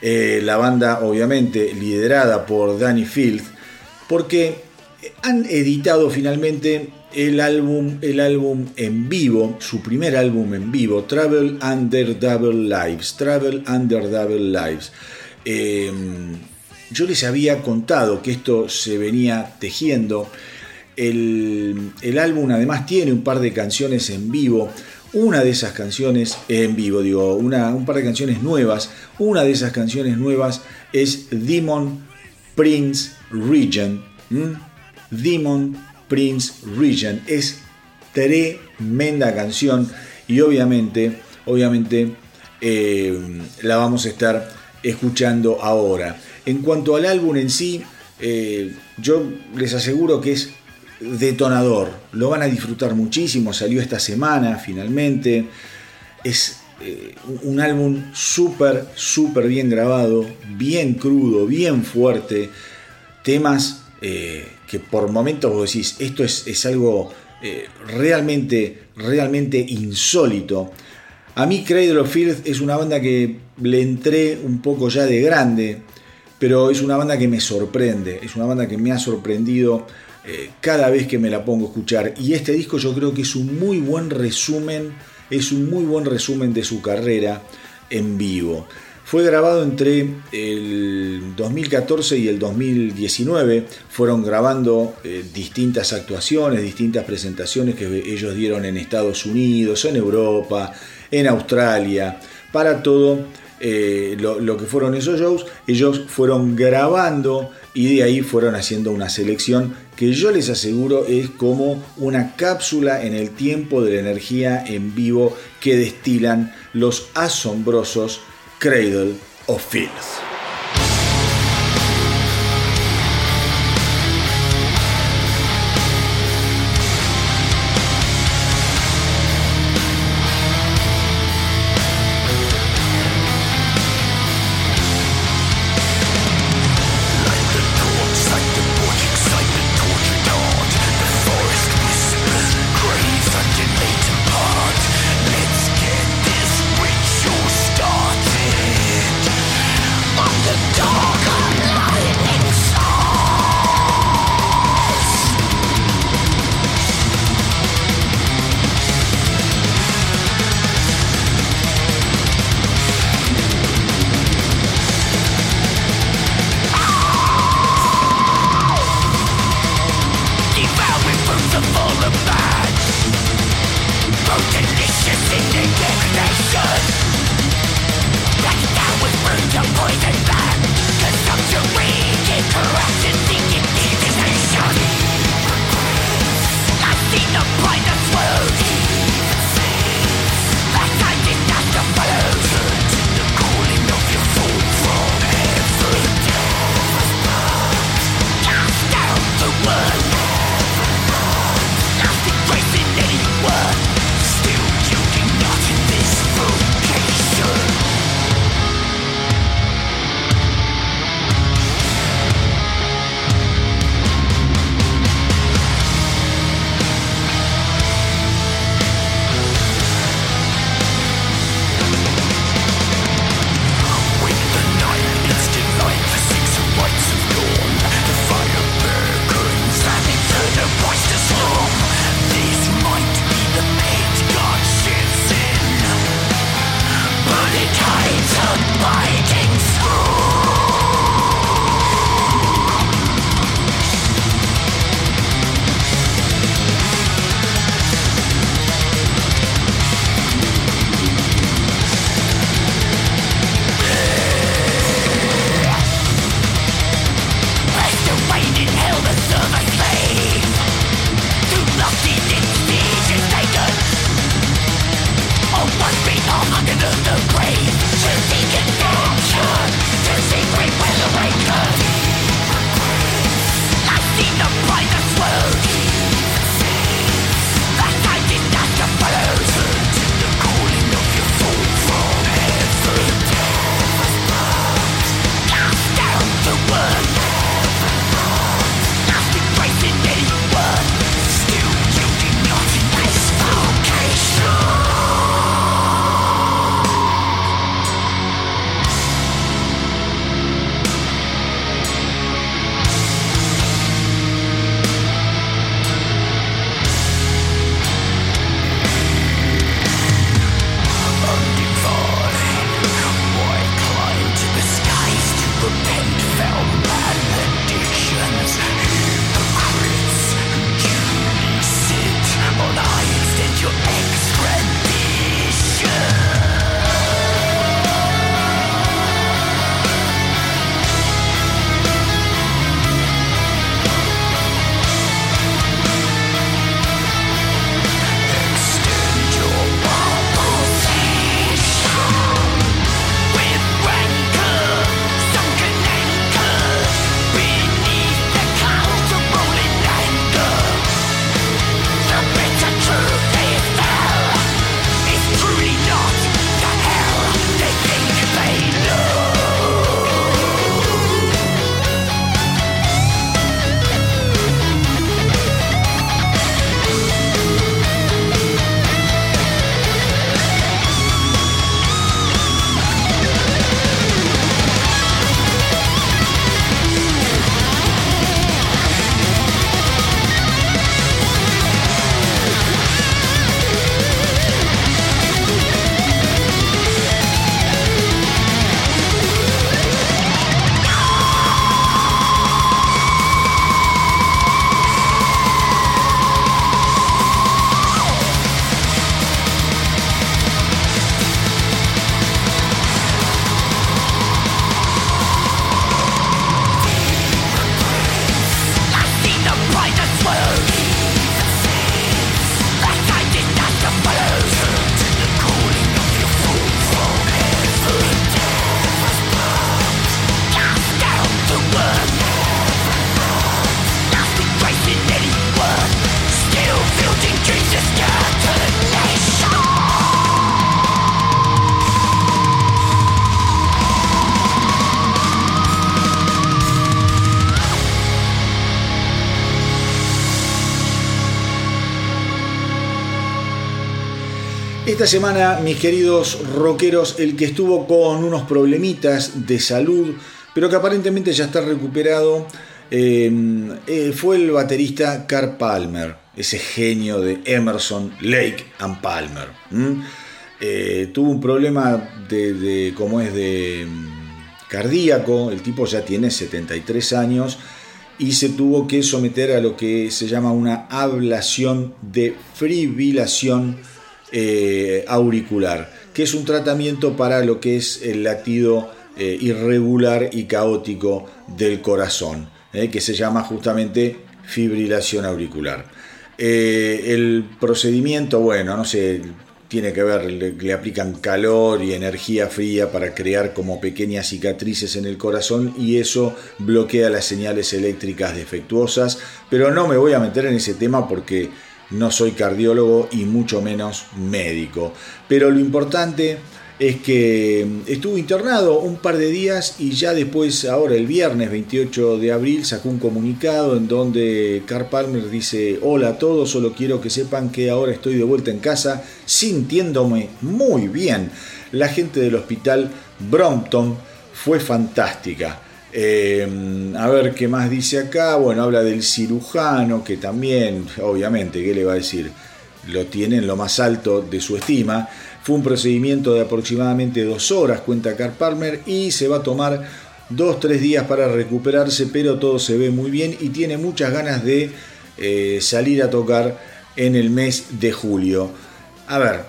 Eh, la banda, obviamente, liderada por Danny Filth. Porque han editado finalmente el álbum, el álbum en vivo, su primer álbum en vivo, Travel Under Double Lives. Travel Under Double Lives. Yo les había contado que esto se venía tejiendo. El, álbum además tiene un par de canciones en vivo. Una de esas canciones en vivo, digo, un par de canciones nuevas. Una de esas canciones nuevas es Demon Prince Region. Demon Prince Region. Es tremenda canción y obviamente, obviamente eh, la vamos a estar escuchando ahora. En cuanto al álbum en sí, eh, yo les aseguro que es detonador. Lo van a disfrutar muchísimo. Salió esta semana finalmente. Es eh, un álbum súper, súper bien grabado, bien crudo, bien fuerte. Temas eh, que por momentos vos decís, esto es, es algo realmente, realmente insólito. A mí Cradle of Filth es una banda que le entré un poco ya de grande pero es una banda que me sorprende, es una banda que me ha sorprendido eh, cada vez que me la pongo a escuchar. Y este disco yo creo que es un muy buen resumen, es un muy buen resumen de su carrera en vivo. Fue grabado entre el 2014 y el 2019. Fueron grabando eh, distintas actuaciones, distintas presentaciones que ellos dieron en Estados Unidos, en Europa, en Australia, para todo eh, lo, que fueron esos shows, ellos fueron grabando y de ahí fueron haciendo una selección que yo les aseguro es como una cápsula en el tiempo de la energía en vivo que destilan los asombrosos Cradle of Filth. Esta semana, mis queridos rockeros, el que estuvo con unos problemitas de salud, pero que aparentemente ya está recuperado, eh, eh, fue el baterista Carl Palmer, ese genio de Emerson, Lake and Palmer. Eh, tuvo un problema de, de es de mm, cardíaco, el tipo ya tiene 73 años y se tuvo que someter a lo que se llama una ablación de fibrilación eh, auricular, que es un tratamiento para lo que es el latido eh, irregular y caótico del corazón, eh, que se llama justamente fibrilación auricular. el procedimiento, bueno, no sé, tiene que ver, le, aplican calor y energía fría para crear como pequeñas cicatrices en el corazón y eso bloquea las señales eléctricas defectuosas, pero no me voy a meter en ese tema porque no soy cardiólogo y mucho menos médico. Pero lo importante es que estuvo internado un par de días y ya después, ahora el viernes 28 de abril, sacó un comunicado en donde Carl Palmer dice, hola a todos, solo quiero que sepan que ahora estoy de vuelta en casa sintiéndome muy bien. La gente del hospital Brompton fue fantástica. Eh, a ver qué más dice acá. Bueno, habla del cirujano, que también, obviamente, ¿qué le va a decir? Lo tiene en lo más alto de su estima. Fue un procedimiento de aproximadamente dos horas, cuenta Carl Palmer, y se va a tomar dos, tres días para recuperarse, pero todo se ve muy bien y tiene muchas ganas de eh, salir a tocar en el mes de julio. A ver,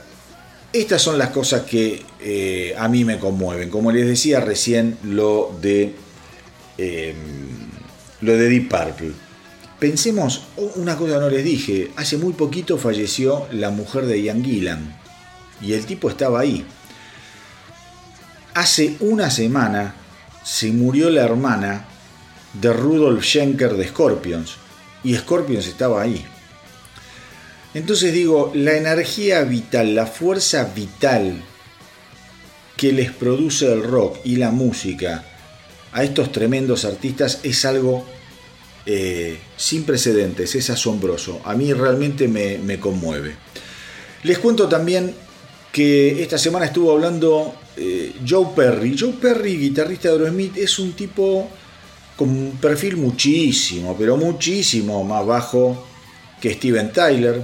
estas son las cosas que eh, a mí me conmueven. Como les decía recién, lo de, eh, lo de Deep Purple. Pensemos, una cosa no les dije, hace muy poquito falleció la mujer de Ian Gillan y el tipo estaba ahí. Hace una semana se murió la hermana de Rudolf Schenker de Scorpions y Scorpions estaba ahí. Entonces digo, la energía vital, la fuerza vital que les produce el rock y la música a estos tremendos artistas es algo eh, sin precedentes, es asombroso. A mí realmente me, conmueve. Les cuento también que esta semana estuvo hablando eh, Joe Perry. Joe Perry, guitarrista de Aerosmith, es un tipo con un perfil muchísimo, pero muchísimo más bajo que Steven Tyler.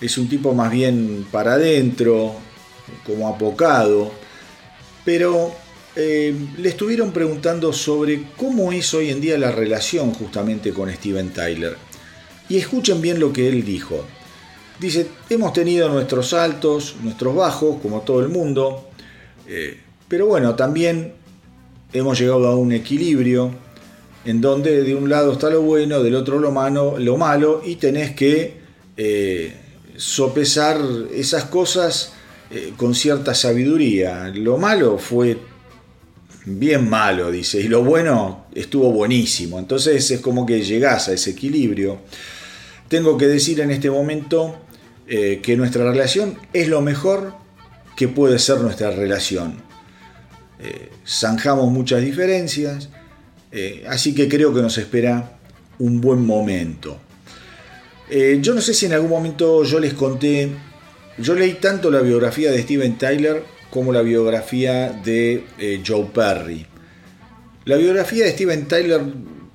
Es un tipo más bien para adentro, como apocado. Pero eh, le estuvieron preguntando sobre cómo es hoy en día la relación justamente con Steven Tyler. Y escuchen bien lo que él dijo. Dice, hemos tenido nuestros altos, nuestros bajos, como todo el mundo, eh, pero bueno, también hemos llegado a un equilibrio en donde de un lado está lo bueno, del otro lo malo, lo malo y tenés que eh, sopesar esas cosas con cierta sabiduría. Lo malo fue bien malo, dice, y lo bueno estuvo buenísimo. Entonces es como que llegás a ese equilibrio. Tengo que decir en este momento eh, que nuestra relación es lo mejor que puede ser nuestra relación. Eh, zanjamos muchas diferencias, eh, así que creo que nos espera un buen momento. yo no sé si en algún momento yo les conté, yo leí tanto la biografía de Steven Tyler como la biografía de Joe Perry. La biografía de Steven Tyler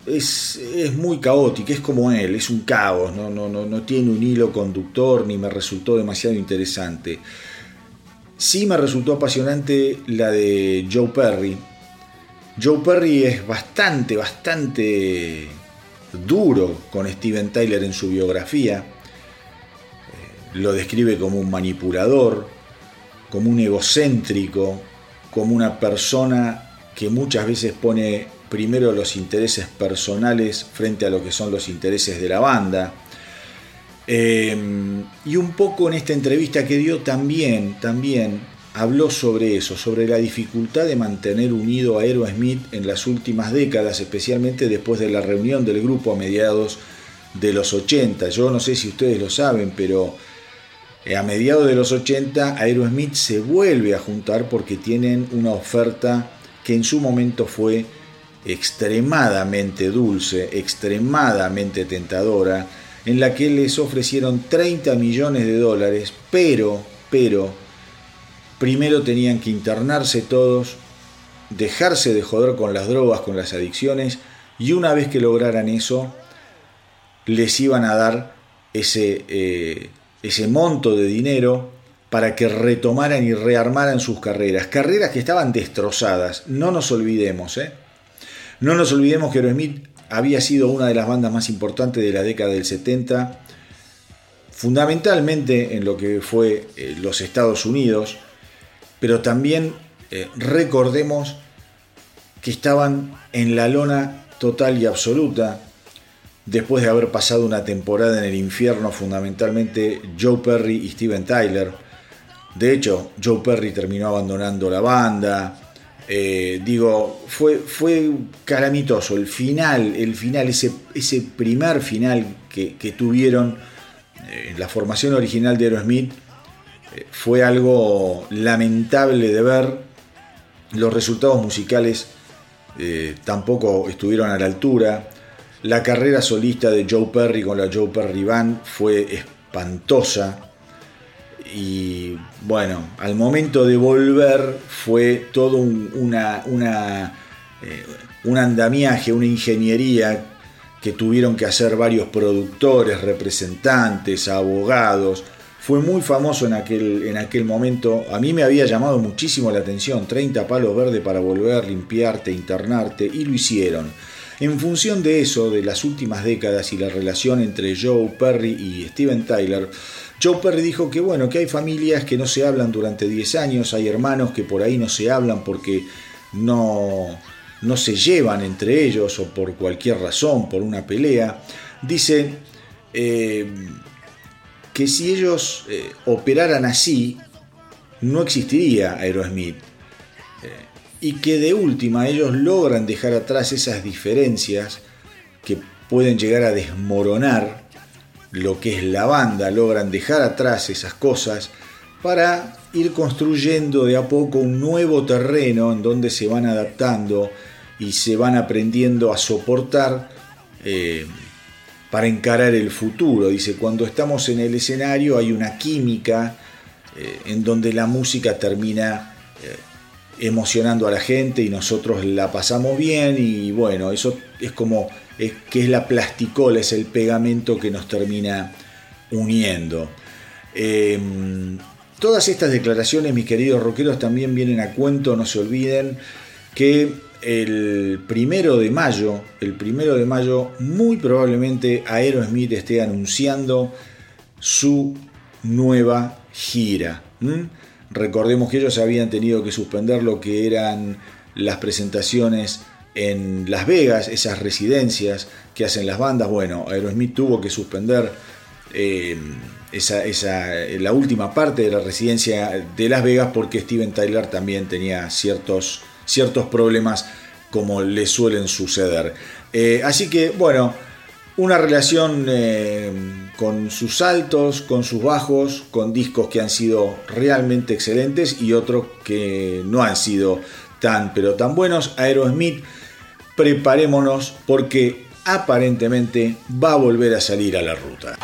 es, muy caótica, es como él, es un caos, no, no, no, no tiene un hilo conductor ni me resultó demasiado interesante. Sí me resultó apasionante la de Joe Perry. Joe Perry es bastante, bastante duro con Steven Tyler en su biografía. Eh, lo describe como un manipulador, como un egocéntrico, como una persona que muchas veces pone primero los intereses personales frente a lo que son los intereses de la banda. Em, y un poco en esta entrevista que dio también, también habló sobre eso, sobre la dificultad de mantener unido a Aerosmith en las últimas décadas, especialmente después de la reunión del grupo a mediados de los 80. Yo no sé si ustedes lo saben, pero a mediados de los 80 Aerosmith se vuelve a juntar porque tienen una oferta que en su momento fue extremadamente dulce, extremadamente tentadora, en la que les ofrecieron 30 millones de dólares, pero pero primero tenían que internarse todos, dejarse de joder con las drogas, con las adicciones, y una vez que lograran eso, les iban a dar ese, eh, ese monto de dinero para que retomaran y rearmaran sus carreras. Carreras que estaban destrozadas, no nos olvidemos. ¿eh? No nos olvidemos que Aerosmith había sido una de las bandas más importantes de la década del 70, fundamentalmente en lo que fue eh, los Estados Unidos, pero también eh, recordemos que estaban en la lona total y absoluta después de haber pasado una temporada en el infierno, fundamentalmente Joe Perry y Steven Tyler. De hecho, Joe Perry terminó abandonando la banda. Eh, digo, fue, fue calamitoso. El final, el final, ese, ese primer final que, tuvieron en eh, la formación original de Aerosmith eh, fue algo lamentable de ver. Los resultados musicales tampoco estuvieron a la altura. La carrera solista de Joe Perry con la Joe Perry Band fue espantosa. Y bueno, al momento de volver fue todo un, una, una, eh, un andamiaje, una ingeniería que tuvieron que hacer varios productores, representantes, abogados. Fue muy famoso en aquel, en aquel momento. A mí me había llamado muchísimo la atención. 30 palos verdes para volver, limpiarte, internarte. Y lo hicieron. En función de eso, de las últimas décadas y la relación entre Joe Perry y Steven Tyler, Joe Perry dijo que bueno, que hay familias que no se hablan durante 10 años, hay hermanos que por ahí no se hablan porque no, no se llevan entre ellos o por cualquier razón, por una pelea. Dice eh, que si ellos eh, operaran así, no existiría Aerosmith y que de última ellos logran dejar atrás esas diferencias que pueden llegar a desmoronar lo que es la banda, logran dejar atrás esas cosas para ir construyendo de a poco un nuevo terreno en donde se van adaptando y se van aprendiendo a soportar eh, para encarar el futuro. Dice, cuando estamos en el escenario hay una química eh, en donde la música termina eh, emocionando a la gente y nosotros la pasamos bien y bueno, eso es como es, que es la plasticola, es el pegamento que nos termina uniendo. Em, todas estas declaraciones, mis queridos rockeros, también vienen a cuento, no se olviden que el primero de mayo, el primero de mayo, muy probablemente Aerosmith esté anunciando su nueva gira. Recordemos que ellos habían tenido que suspender lo que eran las presentaciones en Las Vegas, esas residencias que hacen las bandas. Bueno, Aerosmith tuvo que suspender eh, esa, la última parte de la residencia de Las Vegas porque Steven Tyler también tenía ciertos, ciertos problemas como le suelen suceder. Eh, así que, bueno, una relación eh, con sus altos, con sus bajos, con discos que han sido realmente excelentes y otros que no han sido tan pero tan buenos. Aerosmith, preparémonos porque aparentemente va a volver a salir a la ruta.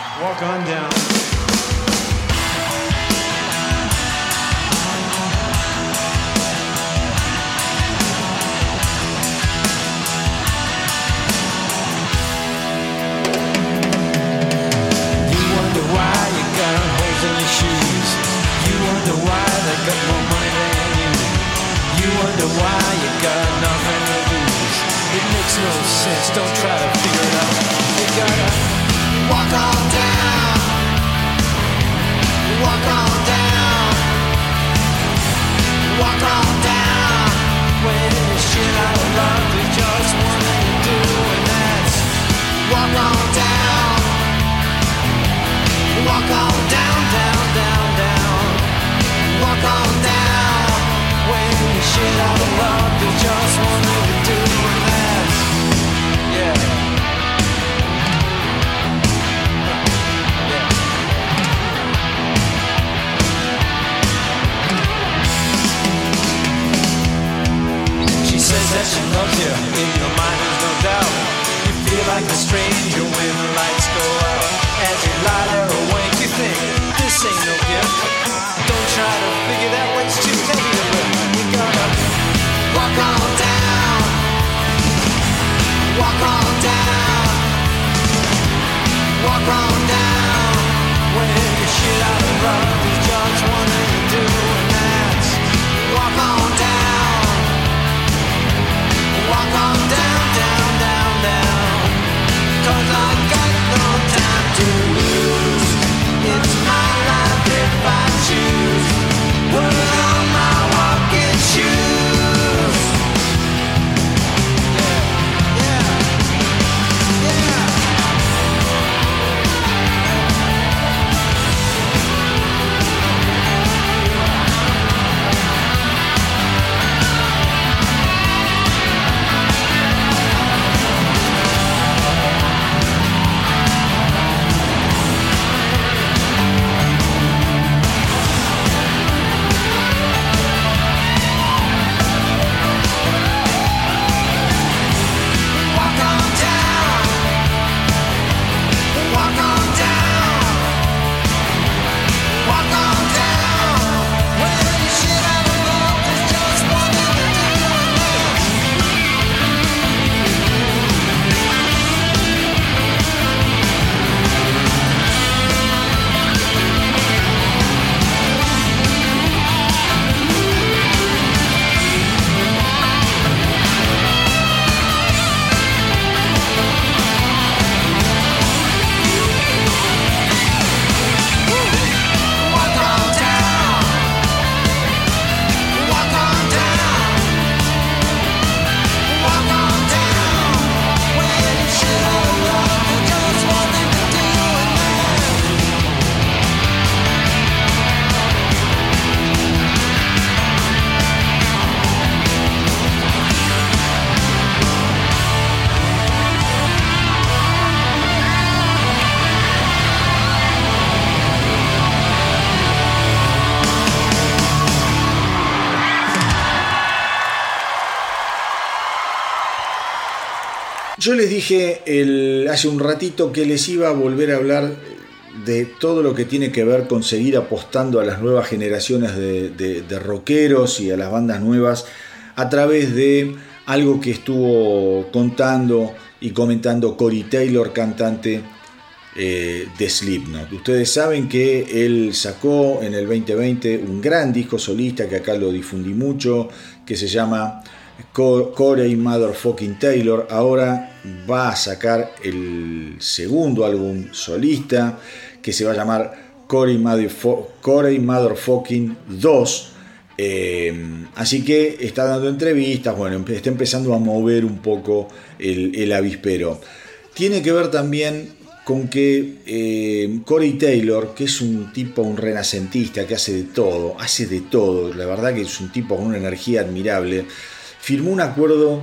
Dije el, hace un ratito que les iba a volver a hablar de todo lo que tiene que ver con seguir apostando a las nuevas generaciones de, rockeros y a las bandas nuevas a través de algo que estuvo contando y comentando Cory Taylor, cantante eh, de Slipknot. Ustedes saben que él sacó en el 2020 un gran disco solista que acá lo difundí mucho, que se llama Corey Motherfucking Taylor ahora va a sacar el segundo álbum solista que se va a llamar Corey, Motherfucking 2. Eh, así que está dando entrevistas, bueno, está empezando a mover un poco el, avispero. Tiene que ver también con que eh, Corey Taylor, que es un tipo, un renacentista que hace de todo, hace de todo, la verdad que es un tipo con una energía admirable, firmó un acuerdo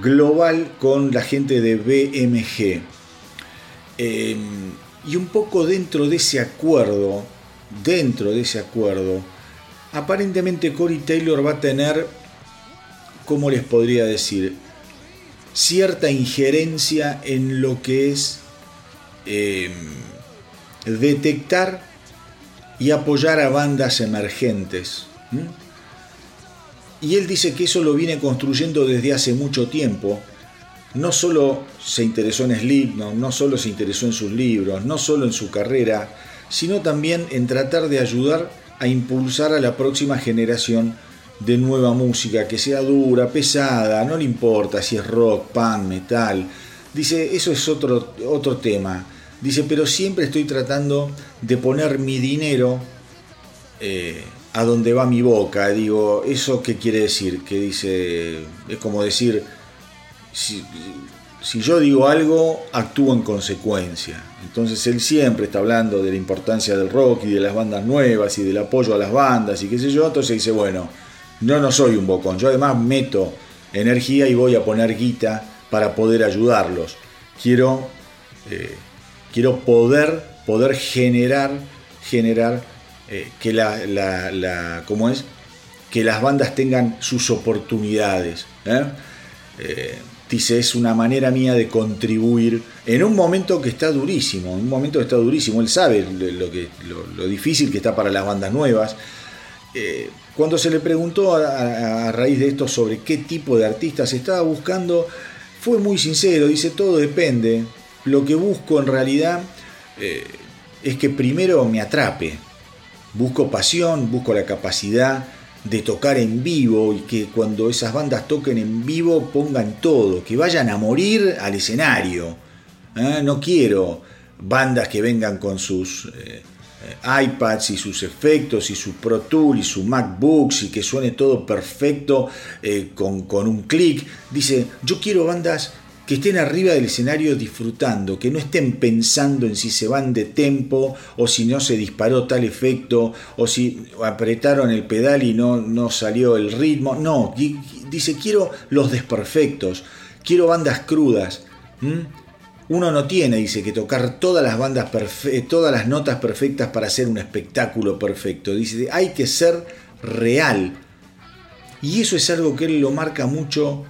global con la gente de BMG. Em, y un poco dentro de ese acuerdo, dentro de ese acuerdo, aparentemente Corey Taylor va a tener, ¿cómo les podría decir? Cierta injerencia en lo que es em, detectar y apoyar a bandas emergentes. Y él dice que eso lo viene construyendo desde hace mucho tiempo. No solo se interesó en Slipknot, no solo se interesó en sus libros, no solo en su carrera, sino también en tratar de ayudar a impulsar a la próxima generación de nueva música, que sea dura, pesada, no le importa si es rock, punk, metal. Dice, eso es otro, otro tema. Dice, pero siempre estoy tratando de poner mi dinero eh, a dónde va mi boca. Digo, ¿eso qué quiere decir? Que dice, es como decir, si, yo digo algo, actúo en consecuencia. Entonces él siempre está hablando de la importancia del rock y de las bandas nuevas y del apoyo a las bandas y qué sé yo. Entonces dice, bueno, yo no soy un bocón, yo además meto energía y voy a poner guita para poder ayudarlos. Quiero, eh, quiero poder, poder generar, generar eh, que, la, la, es? que las bandas tengan sus oportunidades. ¿eh? Eh, dice, es una manera mía de contribuir en un momento que está durísimo, un momento que está durísimo, él sabe lo, que, lo, difícil que está para las bandas nuevas. cuando se le preguntó a, a, raíz de esto sobre qué tipo de artistas estaba buscando, fue muy sincero, dice, todo depende. Lo que busco en realidad es que primero me atrape. Busco pasión, busco la capacidad de tocar en vivo y que cuando esas bandas toquen en vivo pongan todo, que vayan a morir al escenario. ¿eh? No quiero bandas que vengan con sus eh, iPads y sus efectos y su Pro Tool y su MacBooks y que suene todo perfecto con, con un clic. Dice, yo quiero bandas que estén arriba del escenario disfrutando, que no estén pensando en si se van de tempo o si no se disparó tal efecto o si apretaron el pedal y no, no salió el ritmo. No, dice, quiero los desperfectos, quiero bandas crudas. Uno no tiene, dice, que tocar todas las bandas todas las notas perfectas para hacer un espectáculo perfecto. Dice, hay que ser real. Y eso es algo que él lo marca mucho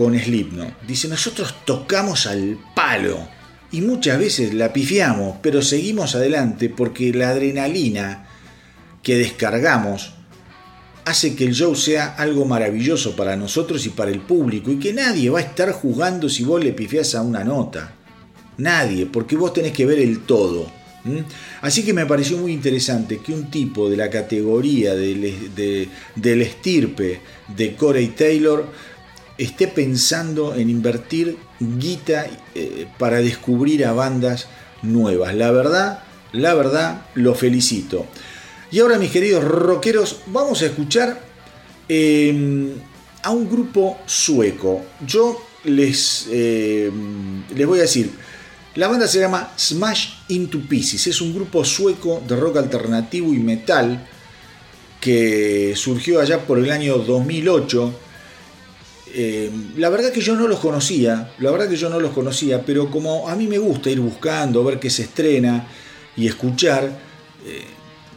con Slipknot. Dice, nosotros tocamos al palo y muchas veces la pifiamos, pero seguimos adelante porque la adrenalina que descargamos hace que el show sea algo maravilloso para nosotros y para el público y que nadie va a estar jugando si vos le pifiás a una nota. Nadie, porque vos tenés que ver el todo. Así que me pareció muy interesante que un tipo de la categoría del, del estirpe de Corey Taylor esté pensando en invertir guita eh, para descubrir a bandas nuevas. La verdad, la verdad, lo felicito. Y ahora, mis queridos rockeros, vamos a escuchar em, a un grupo sueco. Yo les, em, les voy a decir, la banda se llama Smash Into Pieces. Es un grupo sueco de rock alternativo y metal que surgió allá por el año 2008 eh, la verdad que yo no los conocía, la verdad que yo no los conocía, pero como a mí me gusta ir buscando, ver qué se estrena y escuchar, eh,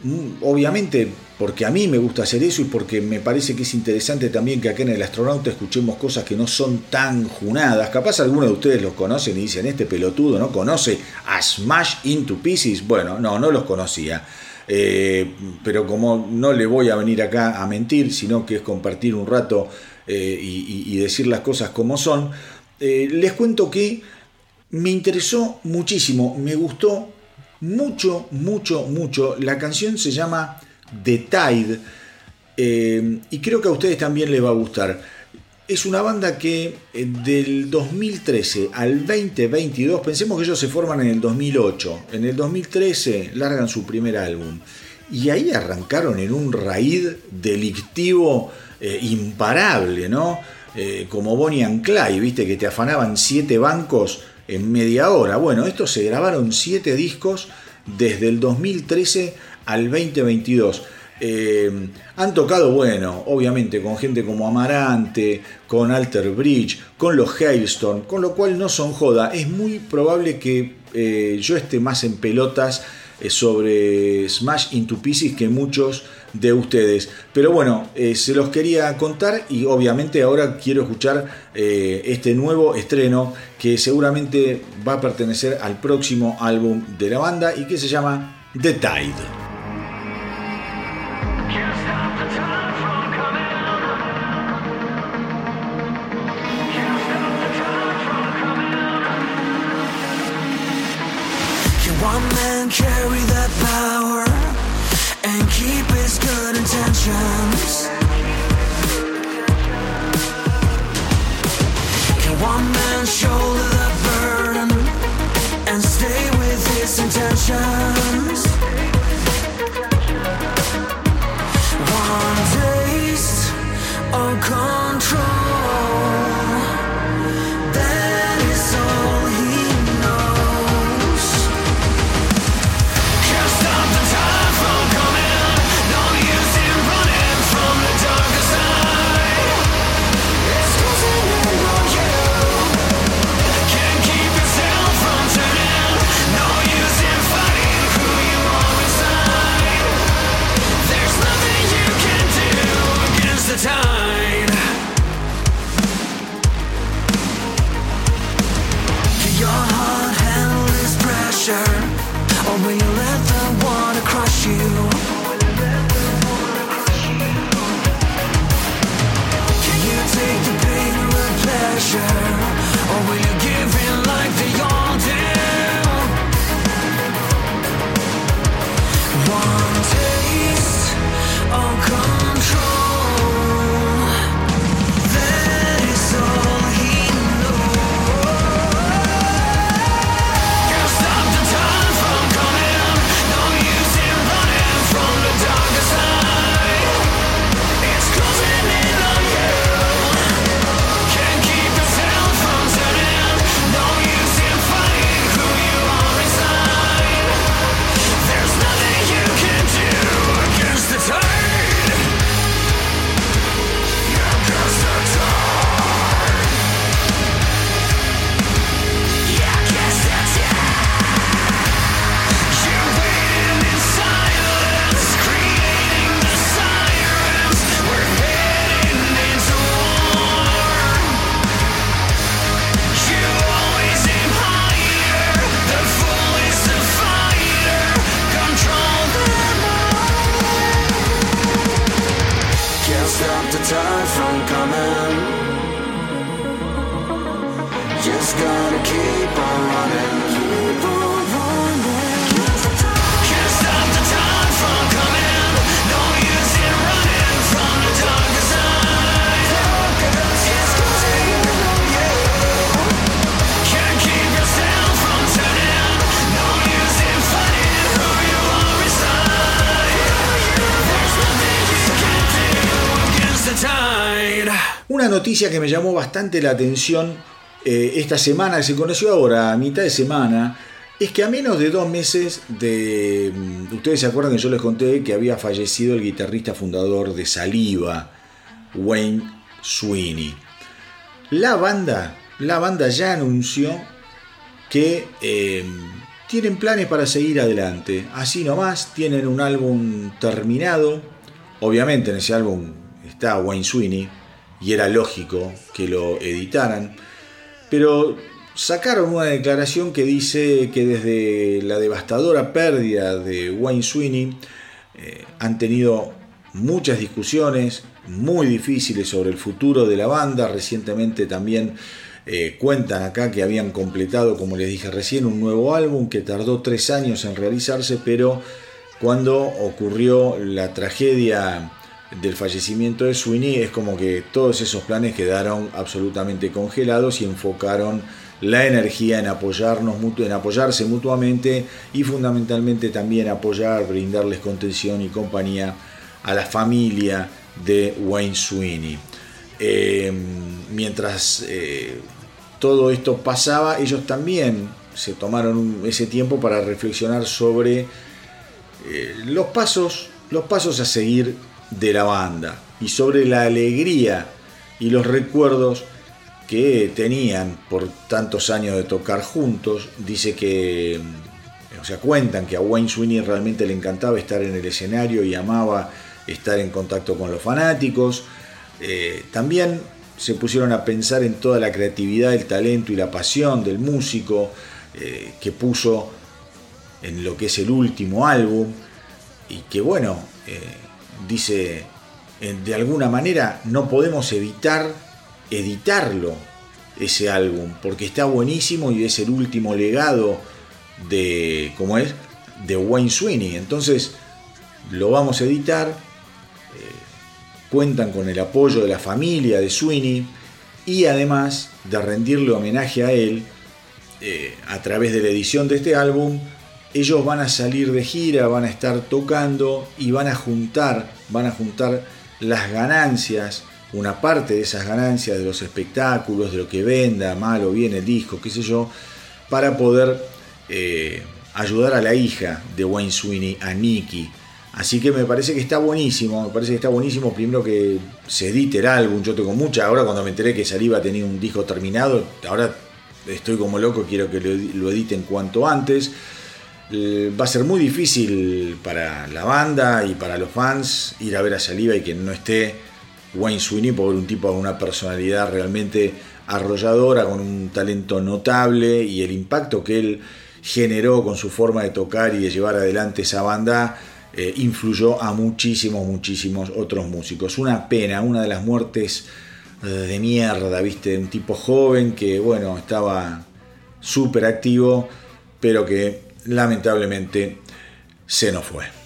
mm, obviamente porque a mí me gusta hacer eso y porque me parece que es interesante también que acá en el astronauta escuchemos cosas que no son tan junadas. Capaz alguno de ustedes los conocen y dicen, este pelotudo no conoce a Smash Into Pieces. Bueno, no, no los conocía. Eh, pero como no le voy a venir acá a mentir, sino que es compartir un rato eh, y, decir las cosas como son, eh, les cuento que me interesó muchísimo, me gustó mucho, mucho, mucho. La canción se llama The Tide eh, y creo que a ustedes también les va a gustar. Es una banda que del 2013 al 2022, pensemos que ellos se forman en el 2008, en el 2013 largan su primer álbum y ahí arrancaron en un raíz delictivo eh, imparable, ¿no? Eh, como Bonnie and Clyde, viste, que te afanaban siete bancos en media hora. Bueno, estos se grabaron siete discos desde el 2013 al 2022. Eh, han tocado, bueno, obviamente con gente como Amarante, con Alter Bridge, con los Hailstorm, con lo cual no son joda. Es muy probable que yo esté más en pelotas sobre Smash Into Pieces que muchos de ustedes. Pero bueno, eh, se los quería contar y obviamente ahora quiero escuchar eh, este nuevo estreno que seguramente va a pertenecer al próximo álbum de la banda y que se llama The Tide. Noticia que me llamó bastante la atención eh, esta semana, que se conoció ahora, a mitad de semana, es que a menos de dos meses de... Mm, ustedes se acuerdan que yo les conté que había fallecido el guitarrista fundador de Saliva, Wayne Sweeney. La banda, la banda ya anunció que eh, tienen planes para seguir adelante. Así nomás, tienen un álbum terminado. Obviamente en ese álbum está Wayne Sweeney y era lógico que lo editaran. Pero sacaron una declaración que dice que desde la devastadora pérdida de Wayne Sweeney eh, han tenido muchas discusiones muy difíciles sobre el futuro de la banda. Recientemente también eh, cuentan acá que habían completado, como les dije recién, un nuevo álbum que tardó tres años en realizarse, pero cuando ocurrió la tragedia del fallecimiento de Sweeney es como que todos esos planes quedaron absolutamente congelados y enfocaron la energía en apoyarnos en apoyarse mutuamente y fundamentalmente también apoyar, brindarles contención y compañía a la familia de Wayne Sweeney. Em, mientras eh, todo esto pasaba, ellos también se tomaron ese tiempo para reflexionar sobre eh, los pasos, los pasos a seguir de la banda y sobre la alegría y los recuerdos que tenían por tantos años de tocar juntos. Dice que, o sea, cuentan que a Wayne Sweeney realmente le encantaba estar en el escenario y amaba estar en contacto con los fanáticos. Eh, también se pusieron a pensar en toda la creatividad, el talento y la pasión del músico eh, que puso en lo que es el último álbum y que bueno, eh, dice, de alguna manera no podemos evitar editarlo, ese álbum, porque está buenísimo y es el último legado de, ¿cómo es? De Wayne Sweeney. Entonces, lo vamos a editar. Eh, cuentan con el apoyo de la familia de Sweeney y además de rendirle homenaje a él eh, a través de la edición de este álbum, ellos van a salir de gira, van a estar tocando y van a juntar, van a juntar las ganancias, una parte de esas ganancias de los espectáculos, de lo que venda, mal o bien el disco, qué sé yo, para poder eh, ayudar a la hija de Wayne Sweeney, a Nicky. Así que me parece que está buenísimo, me parece que está buenísimo primero que se edite el álbum, yo tengo mucha, ahora cuando me enteré que Saliva tenía un disco terminado, ahora estoy como loco, quiero que lo editen cuanto antes. Eh, va a ser muy difícil para la banda y para los fans ir a ver a Saliva y que no esté Wayne Sweeney por un tipo con una personalidad realmente arrolladora, con un talento notable y el impacto que él generó con su forma de tocar y de llevar adelante esa banda eh, influyó a muchísimos, muchísimos otros músicos. Una pena, una de las muertes eh, de mierda, viste, un tipo joven que, bueno, estaba súper activo, pero que lamentablemente se nos fue.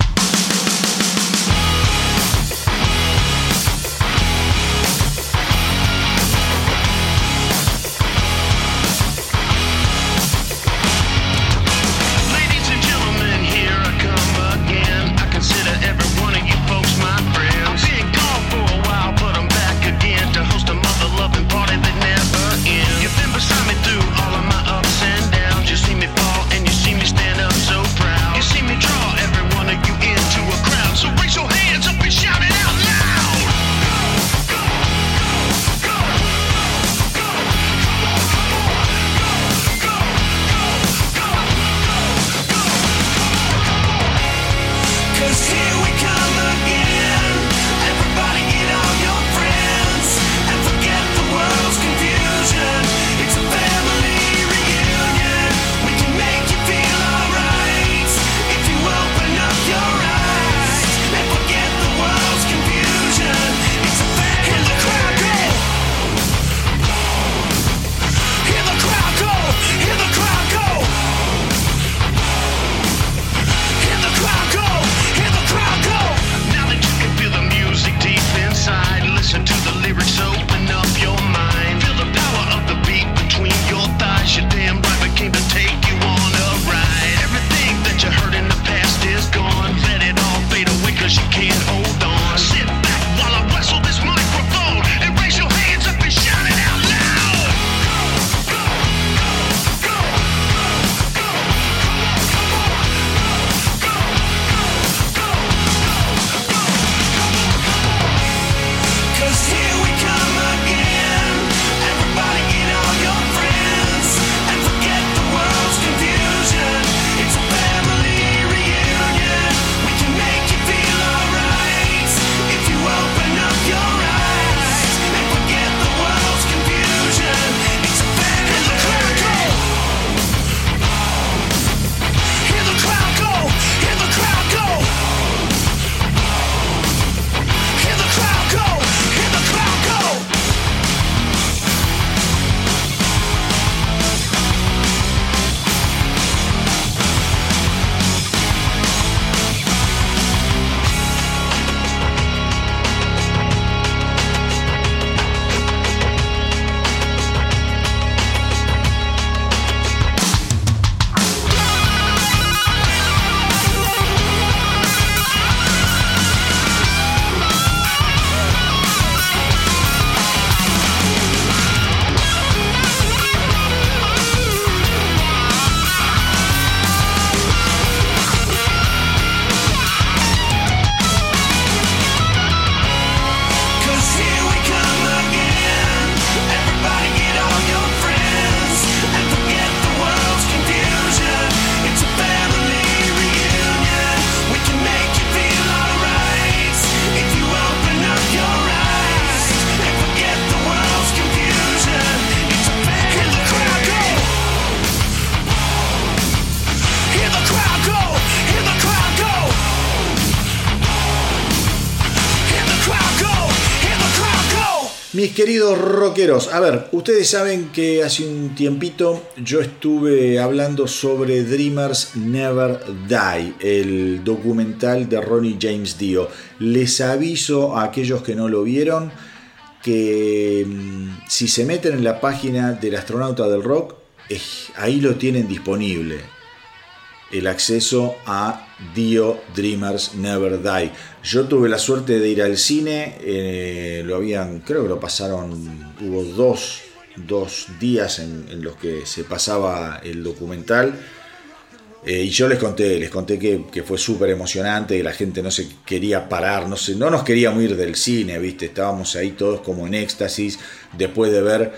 Queridos rockeros, a ver, ustedes saben que hace un tiempito yo estuve hablando sobre Dreamers Never Die, el documental de Ronnie James Dio. Les aviso a aquellos que no lo vieron que mm, si se meten en la página del astronauta del rock, ahí lo tienen disponible el acceso a Dio Dreamers Never Die. Yo tuve la suerte de ir al cine, eh, lo habían, creo que lo pasaron, hubo dos, días en, los que se pasaba el documental. Eh, y yo les conté, les conté que, fue súper emocionante, que la gente no se quería parar, no, se, no nos queríamos ir del cine, ¿viste? Estábamos ahí todos como en éxtasis después de ver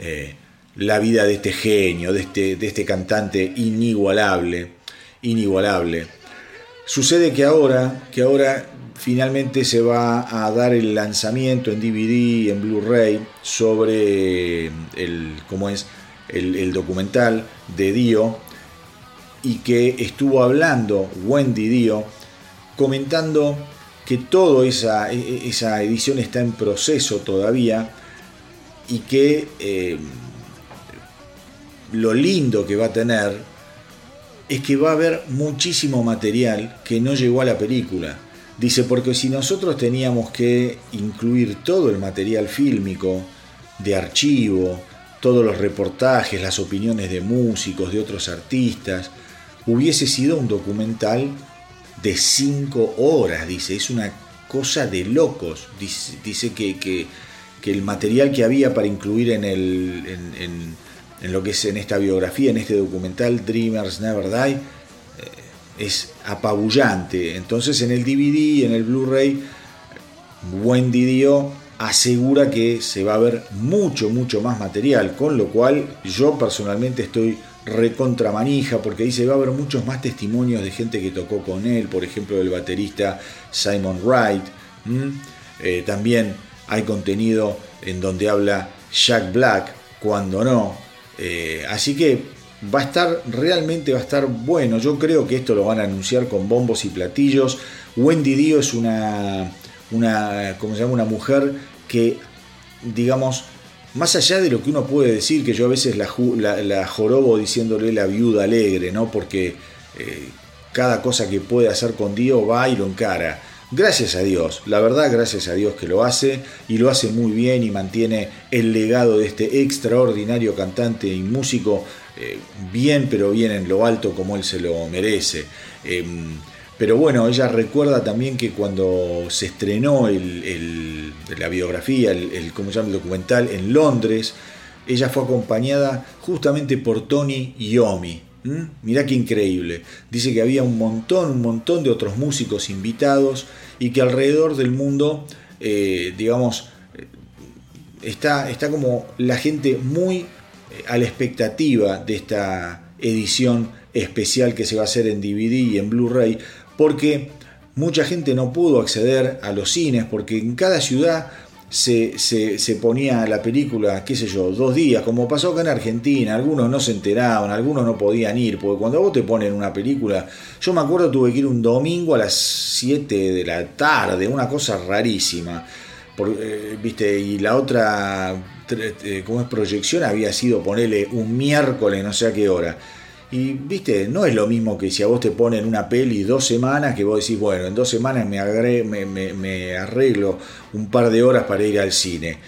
eh, la vida de este genio, de este, de este cantante inigualable inigualable. Sucede que ahora, que ahora finalmente se va a dar el lanzamiento en DVD, en Blu-ray, sobre el, ¿cómo es? El, documental de Dio y que estuvo hablando Wendy Dio comentando que toda esa, e, e, esa edición está en proceso todavía y que eh, lo lindo que va a tener es que va a haber muchísimo material que no llegó a la película. Dice, porque si nosotros teníamos que incluir todo el material fílmico, de archivo, todos los reportajes, las opiniones de músicos, de otros artistas, hubiese sido un documental de cinco horas, dice, es una cosa de locos. Dice, que, el material que había para incluir en el, lo que es en esta biografía, en este documental Dreamers Never Die, eh, es apabullante. Entonces en el DVD, en el Blu-ray, Wendy Dio asegura que se va a ver mucho, mucho más material, con lo cual yo personalmente estoy recontra manija porque dice va a haber muchos más testimonios de gente que tocó con él, por ejemplo el baterista Simon Wright. Eh, también hay contenido en donde habla Jack Black, cuando no, eh, así que va a estar, realmente va a estar bueno. Yo creo que esto lo van a anunciar con bombos y platillos. Wendy Dio es una, una, ¿cómo se llama? una mujer que, digamos, más allá de lo que uno puede decir, que yo a veces la, la, jorobo diciéndole la viuda alegre, ¿no? Porque eh, cada cosa que puede hacer con Dio va y lo encara. Gracias a Dios, la verdad gracias a Dios que lo hace y lo hace muy bien y mantiene el legado de este extraordinario cantante y músico eh, bien pero bien en lo alto como él se lo merece. Em, pero bueno, ella recuerda también que cuando se estrenó la biografía, el, ¿cómo se llama? el documental en Londres, ella fue acompañada justamente por Tony Yomi, ¿Mm? Mirá qué increíble. Dice que había un montón, un montón de otros músicos invitados y que alrededor del mundo, eh, digamos, eh, está, está como la gente muy eh, a la expectativa de esta edición especial que se va a hacer en DVD y en Blu-ray, porque mucha gente no pudo acceder a los cines, porque en cada ciudad se, se, ponía la película, qué sé yo, dos días, como pasó acá en Argentina, algunos no se enteraban, algunos no podían ir, porque cuando vos te ponen una película, yo me acuerdo tuve que ir un domingo a las 7 de la tarde, una cosa rarísima, eh, viste, y la otra, eh, como es proyección, había sido ponerle un miércoles, no sé a qué hora. Y viste, no es lo mismo que si a vos te ponen una peli dos semanas, que vos decís, bueno, en dos semanas me, me, arreglo un par de horas para ir al cine.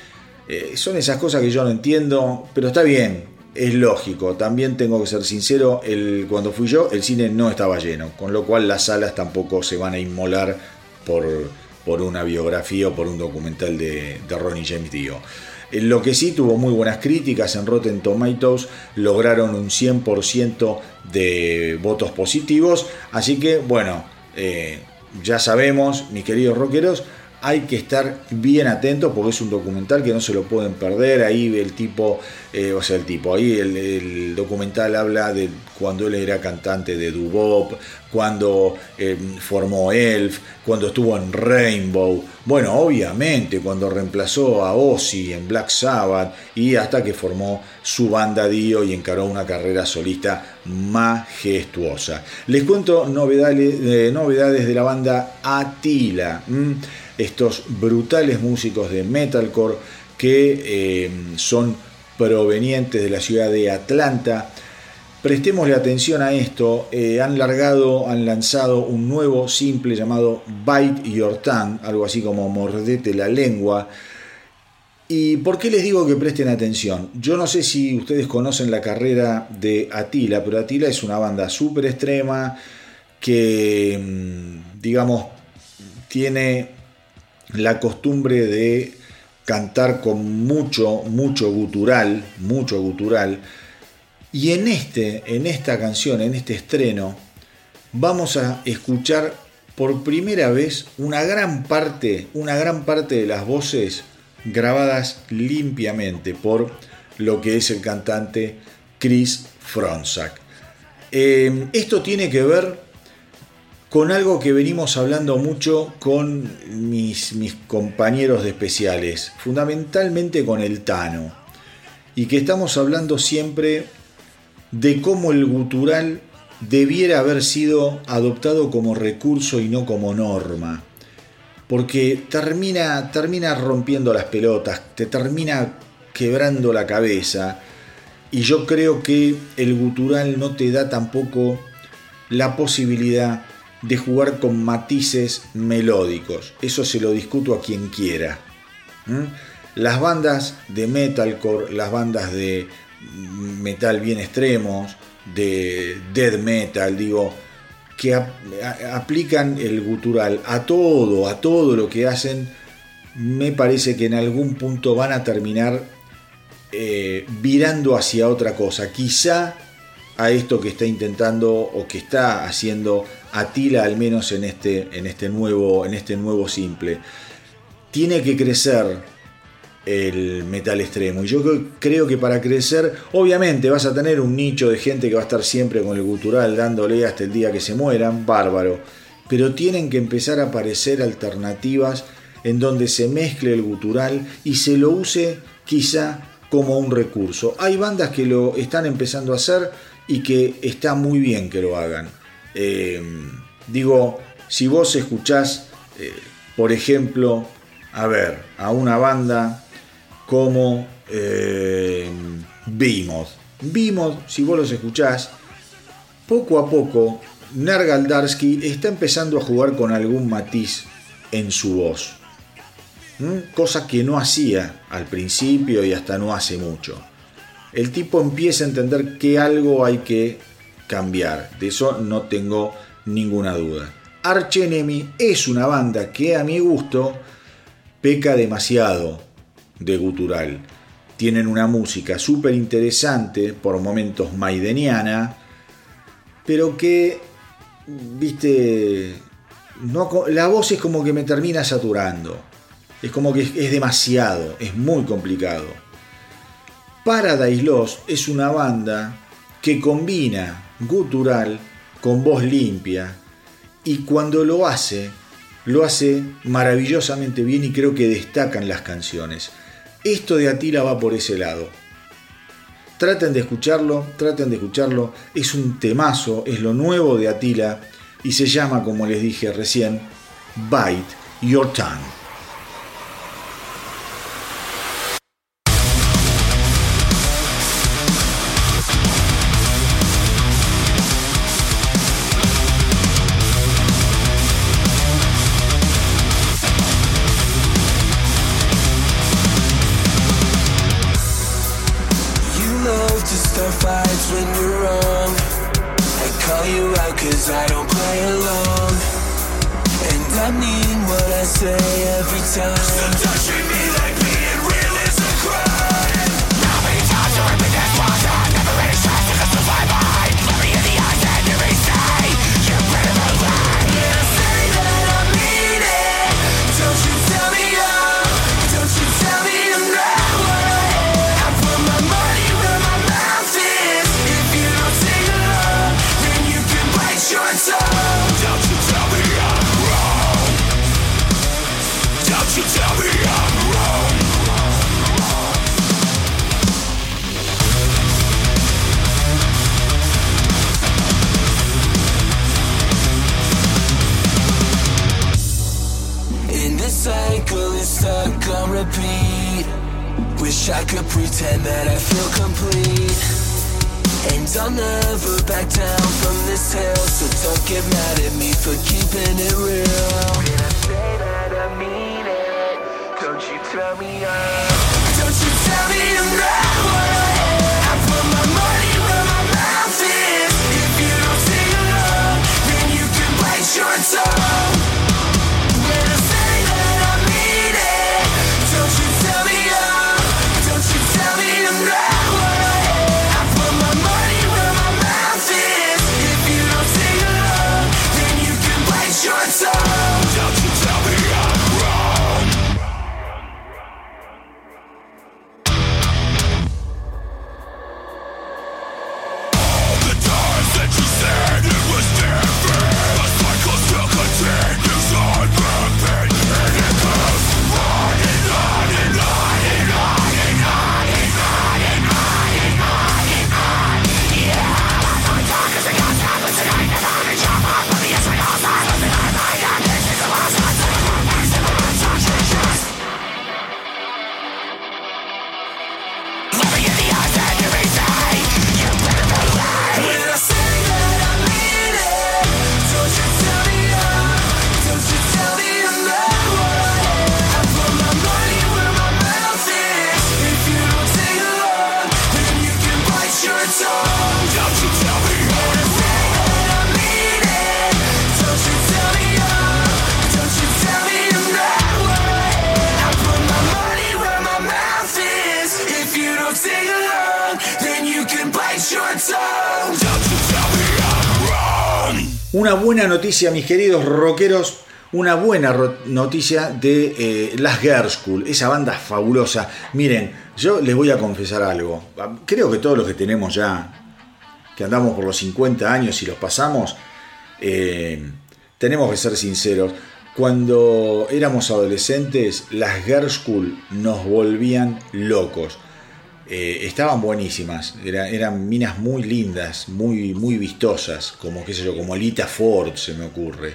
Eh, son esas cosas que yo no entiendo, pero está bien, es lógico. También tengo que ser sincero, el, cuando fui yo, el cine no estaba lleno, con lo cual las salas tampoco se van a inmolar por, por una biografía o por un documental de, de Ronnie James Dio. Lo que sí tuvo muy buenas críticas en Rotten Tomatoes, lograron un 100% de votos positivos, así que bueno, eh, ya sabemos, mis queridos rockeros, hay que estar bien atentos porque es un documental que no se lo pueden perder. Ahí el tipo, eh, o sea, el tipo, ahí el, documental habla de cuando él era cantante de Dubop, cuando eh, formó Elf, cuando estuvo en Rainbow. Bueno, obviamente, cuando reemplazó a Ozzy en Black Sabbath y hasta que formó su banda Dio y encaró una carrera solista majestuosa. Les cuento eh, novedades de la banda Atila estos brutales músicos de metalcore que eh, son provenientes de la ciudad de Atlanta. Prestémosle atención a esto, eh, han largado, han lanzado un nuevo simple llamado Bite Your Tongue, algo así como mordete la lengua. ¿Y por qué les digo que presten atención? Yo no sé si ustedes conocen la carrera de Atila, pero Atila es una banda súper extrema que, mm, digamos, tiene la costumbre de cantar con mucho, mucho gutural, mucho gutural. Y en, este, en esta canción, en este estreno, vamos a escuchar por primera vez una gran parte, una gran parte de las voces grabadas limpiamente por lo que es el cantante Chris Fronzak. Eh, esto tiene que ver con algo que venimos hablando mucho con mis, compañeros de especiales, fundamentalmente con el Tano, y que estamos hablando siempre de cómo el gutural debiera haber sido adoptado como recurso y no como norma, porque termina, termina rompiendo las pelotas, te termina quebrando la cabeza, y yo creo que el gutural no te da tampoco la posibilidad de jugar con matices melódicos. Eso se lo discuto a quien quiera. Las bandas de metalcore, las bandas de metal bien extremos, de death metal, digo, que aplican el gutural a todo, a todo lo que hacen, me parece que en algún punto van a terminar eh, virando hacia otra cosa. Quizá a esto que está intentando o que está haciendo Atila al menos en este, en este, nuevo, en este nuevo simple. Tiene que crecer el metal extremo. Y yo creo que para crecer, obviamente vas a tener un nicho de gente que va a estar siempre con el gutural dándole hasta el día que se mueran, bárbaro. Pero tienen que empezar a aparecer alternativas en donde se mezcle el gutural y se lo use quizá como un recurso. Hay bandas que lo están empezando a hacer y que está muy bien que lo hagan. Eh, digo, si vos escuchás, eh, por ejemplo, a ver, a una banda como eh, Behemoth. si vos los escuchás, poco a poco Nergaldarsky está empezando a jugar con algún matiz en su voz. Cosa que no hacía al principio y hasta no hace mucho. El tipo empieza a entender que algo hay que cambiar. De eso no tengo ninguna duda. Arch Enemy es una banda que a mi gusto peca demasiado de gutural. Tienen una música súper interesante, por momentos maideniana, pero que, viste, no, la voz es como que me termina saturando. Es como que es demasiado, es muy complicado. Paradise Lost es una banda que combina gutural con voz limpia y cuando lo hace, lo hace maravillosamente bien y creo que destacan las canciones. Esto de Atila va por ese lado. Traten de escucharlo, traten de escucharlo. Es un temazo, es lo nuevo de Atila y se llama, como les dije recién, Bite Your Tongue. Don't you tell me wish I could pretend that I feel complete. And I'll never back down from this tale, so don't get mad at me for keeping it real. When I say that I mean it, don't you tell me I'm. Don't you tell me I'm not noticia, mis queridos rockeros. Una buena noticia de eh, Las Girl School, esa banda fabulosa. Miren, yo les voy a confesar algo. Creo que todos los que tenemos ya, que andamos por los 50 años y los pasamos, eh, tenemos que ser sinceros. Cuando éramos adolescentes, las Girl School nos volvían locos. Eh, estaban buenísimas, era- eran minas muy lindas, muy, muy vistosas, como qué sé yo, como Lita Ford se me ocurre,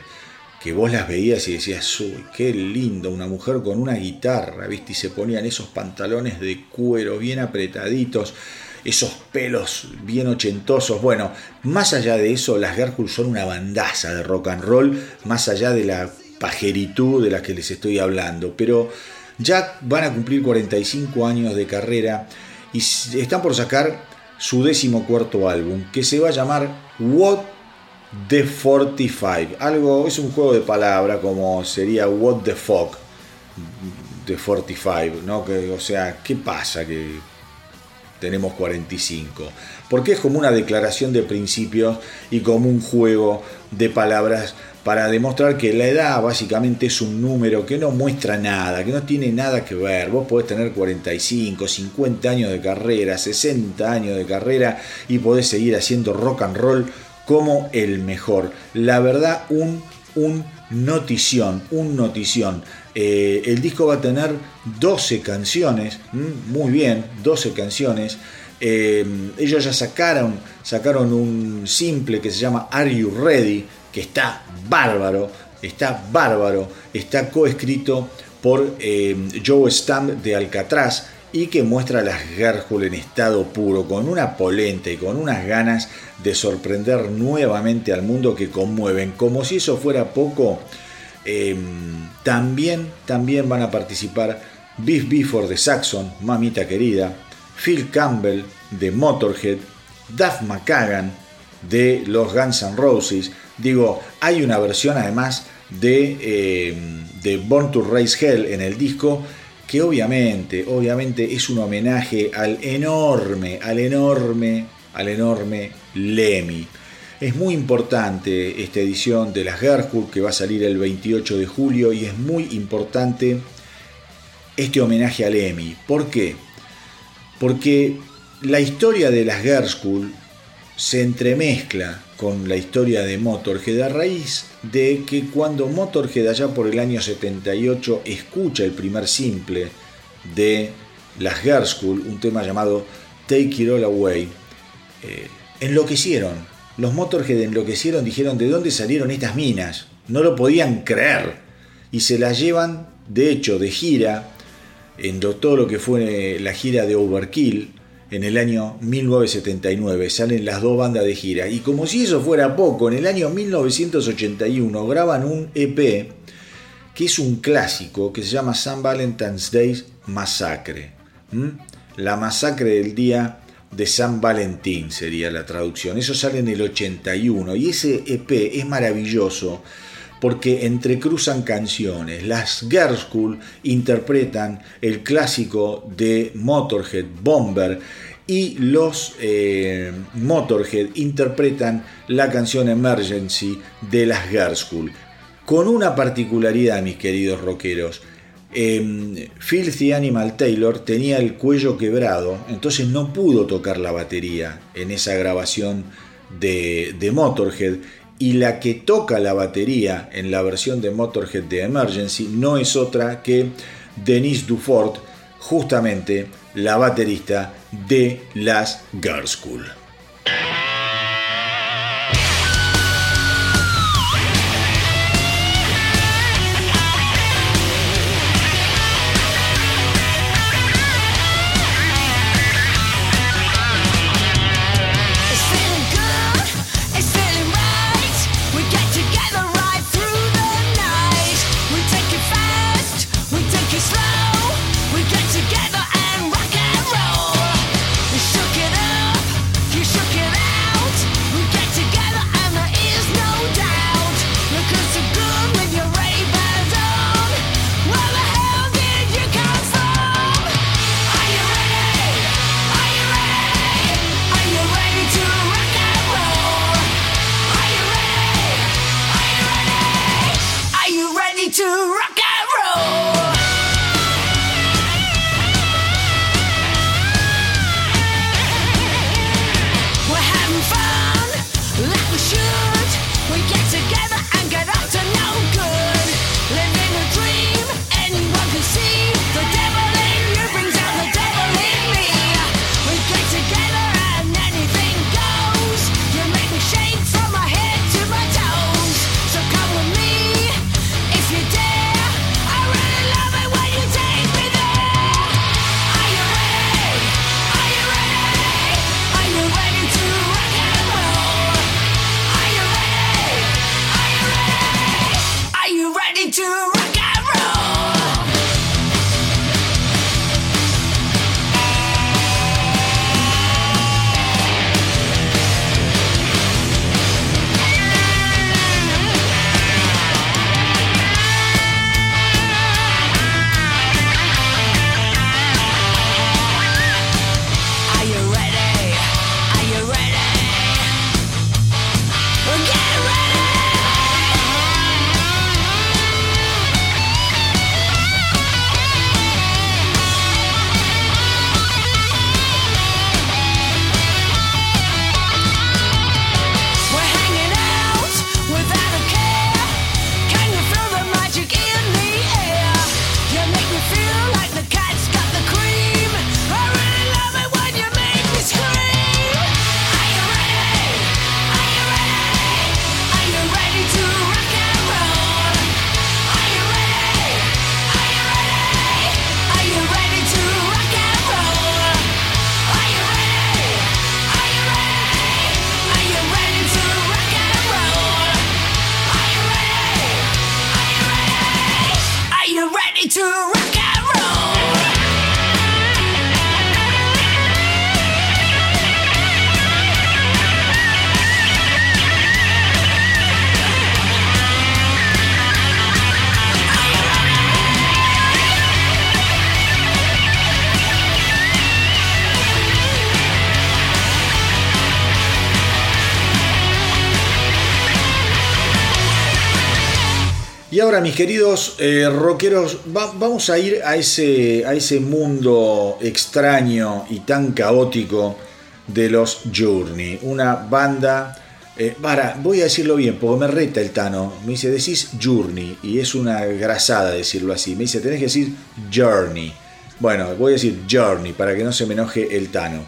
que vos las veías y decías, uy, qué lindo, una mujer con una guitarra, ¿viste? Y se ponían esos pantalones de cuero bien apretaditos, esos pelos bien ochentosos. Bueno, más allá de eso, las Gercul son una bandaza de rock and roll, más allá de la pajeritud de la que les estoy hablando, pero ya van a cumplir 45 años de carrera y están por sacar su décimo cuarto álbum, que se va a llamar What the 45. Algo, es un juego de palabra como sería What the fuck the 45, ¿no? Que, o sea, ¿qué pasa que tenemos 45? Porque es como una declaración de principios y como un juego de palabras para demostrar que la edad básicamente es un número que no muestra nada, que no tiene nada que ver. Vos podés tener 45, 50 años de carrera, 60 años de carrera y podés seguir haciendo rock and roll como el mejor. La verdad, un, un notición, un notición. Eh, el disco va a tener 12 canciones, muy bien, 12 canciones. Eh, ellos ya sacaron, sacaron un simple que se llama Are You Ready, que está bárbaro, está bárbaro, está coescrito por eh, Joe Stamp de Alcatraz y que muestra a las Gerhul en estado puro, con una polenta y con unas ganas de sorprender nuevamente al mundo que conmueven. Como si eso fuera poco, eh, también, también van a participar Biff Bifford de Saxon, mamita querida, Phil Campbell de Motorhead, Duff McKagan de los Guns N' Roses. Digo, hay una versión además de, eh, de Born to Raise Hell en el disco que obviamente, obviamente es un homenaje al enorme, al enorme, al enorme Lemmy. Es muy importante esta edición de las Gerhard que va a salir el 28 de julio y es muy importante este homenaje a Lemmy. ¿Por qué? Porque la historia de las Gershkull se entremezcla con la historia de Motorhead a raíz de que cuando Motorhead allá por el año 78 escucha el primer simple de las Gershkull, un tema llamado Take It All Away, eh, enloquecieron. Los Motorhead enloquecieron, dijeron de dónde salieron estas minas, no lo podían creer y se las llevan de hecho de gira en todo lo que fue la gira de Overkill en el año 1979. Salen las dos bandas de gira. Y como si eso fuera poco, en el año 1981 graban un EP que es un clásico que se llama San Valentine's Day Massacre. La masacre del día de San Valentín sería la traducción. Eso sale en el 81 y ese EP es maravilloso porque entrecruzan canciones. Las Girls School interpretan el clásico de Motorhead, Bomber, y los eh, Motorhead interpretan la canción Emergency de las Girls School. Con una particularidad, mis queridos rockeros. Eh, Filthy Animal Taylor tenía el cuello quebrado, entonces no pudo tocar la batería en esa grabación de, de Motorhead y la que toca la batería en la versión de Motorhead de Emergency no es otra que Denise Dufort, justamente la baterista de las Girls School. Ahora, mis queridos eh, rockeros, vamos a ir a ese, a ese mundo extraño y tan caótico de los Journey. Una banda. Eh, para, voy a decirlo bien, porque me reta el Tano. Me dice, decís Journey, y es una grasada decirlo así. Me dice, tenés que decir Journey. Bueno, voy a decir Journey para que no se me enoje el Tano.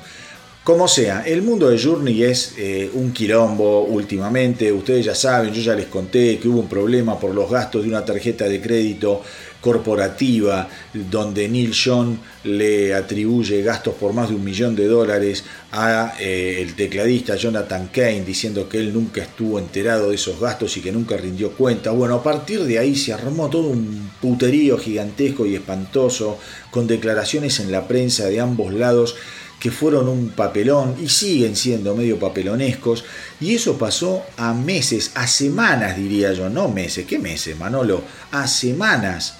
Como sea, el mundo de Journey es eh, un quilombo últimamente. Ustedes ya saben, yo ya les conté que hubo un problema por los gastos de una tarjeta de crédito corporativa donde Neil John le atribuye gastos por más de un millón de dólares a eh, el tecladista Jonathan Kane diciendo que él nunca estuvo enterado de esos gastos y que nunca rindió cuenta. Bueno, a partir de ahí se armó todo un puterío gigantesco y espantoso con declaraciones en la prensa de ambos lados que fueron un papelón y siguen siendo medio papelonescos. Y eso pasó a meses, a semanas diría yo, no meses, ¿qué meses, Manolo? A semanas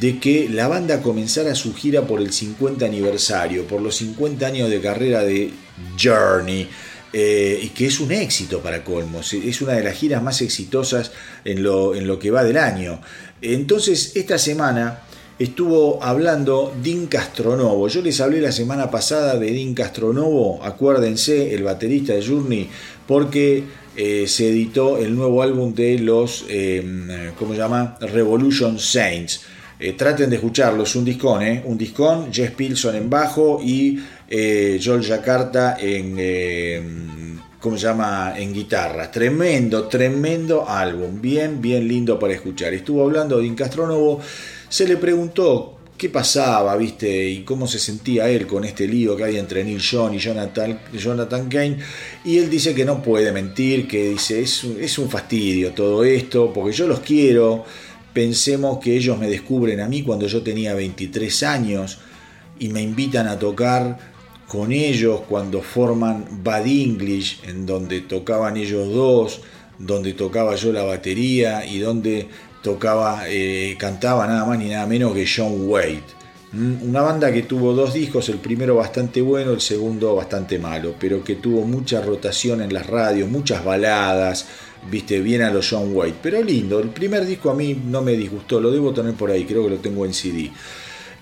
de que la banda comenzara su gira por el 50 aniversario, por los 50 años de carrera de Journey. Eh, y que es un éxito para Colmos, es una de las giras más exitosas en lo, en lo que va del año. Entonces, esta semana estuvo hablando Dean Castronovo. Yo les hablé la semana pasada de Dean Castronovo, acuérdense, el baterista de Journey, porque eh, se editó el nuevo álbum de los, eh, ¿cómo se llama? Revolution Saints. Eh, traten de escucharlo, es un discón, ¿eh? un discón, Jess Pilson en bajo y Joel Jakarta en, ¿cómo se llama? En guitarra. Tremendo, tremendo álbum, bien, bien lindo para escuchar. Estuvo hablando de Incastronovo, se le preguntó qué pasaba, viste, y cómo se sentía él con este lío que hay entre Neil John y Jonathan, Jonathan Kane, y él dice que no puede mentir, que dice, es, es un fastidio todo esto, porque yo los quiero, Pensemos que ellos me descubren a mí cuando yo tenía 23 años y me invitan a tocar con ellos cuando forman Bad English, en donde tocaban ellos dos, donde tocaba yo la batería y donde tocaba, eh, cantaba nada más ni nada menos que John Wade. ¿Mm? Una banda que tuvo dos discos, el primero bastante bueno, el segundo bastante malo, pero que tuvo mucha rotación en las radios, muchas baladas, viste, bien a los John White, pero lindo. El primer disco a mí no me disgustó, lo debo tener por ahí, creo que lo tengo en CD.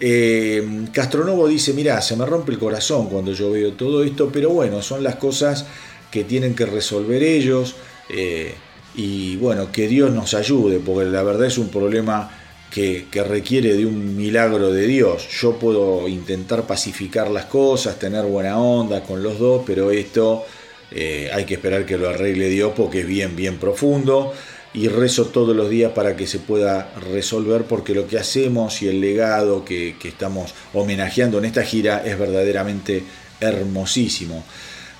Eh, Castronovo dice, mira, se me rompe el corazón cuando yo veo todo esto, pero bueno, son las cosas que tienen que resolver ellos eh, y bueno, que Dios nos ayude, porque la verdad es un problema que, requiere de un milagro de Dios. Yo puedo intentar pacificar las cosas, tener buena onda con los dos, pero esto eh, hay que esperar que lo arregle Dios porque es bien, bien profundo. Y rezo todos los días para que se pueda resolver porque lo que hacemos y el legado que, estamos homenajeando en esta gira es verdaderamente hermosísimo.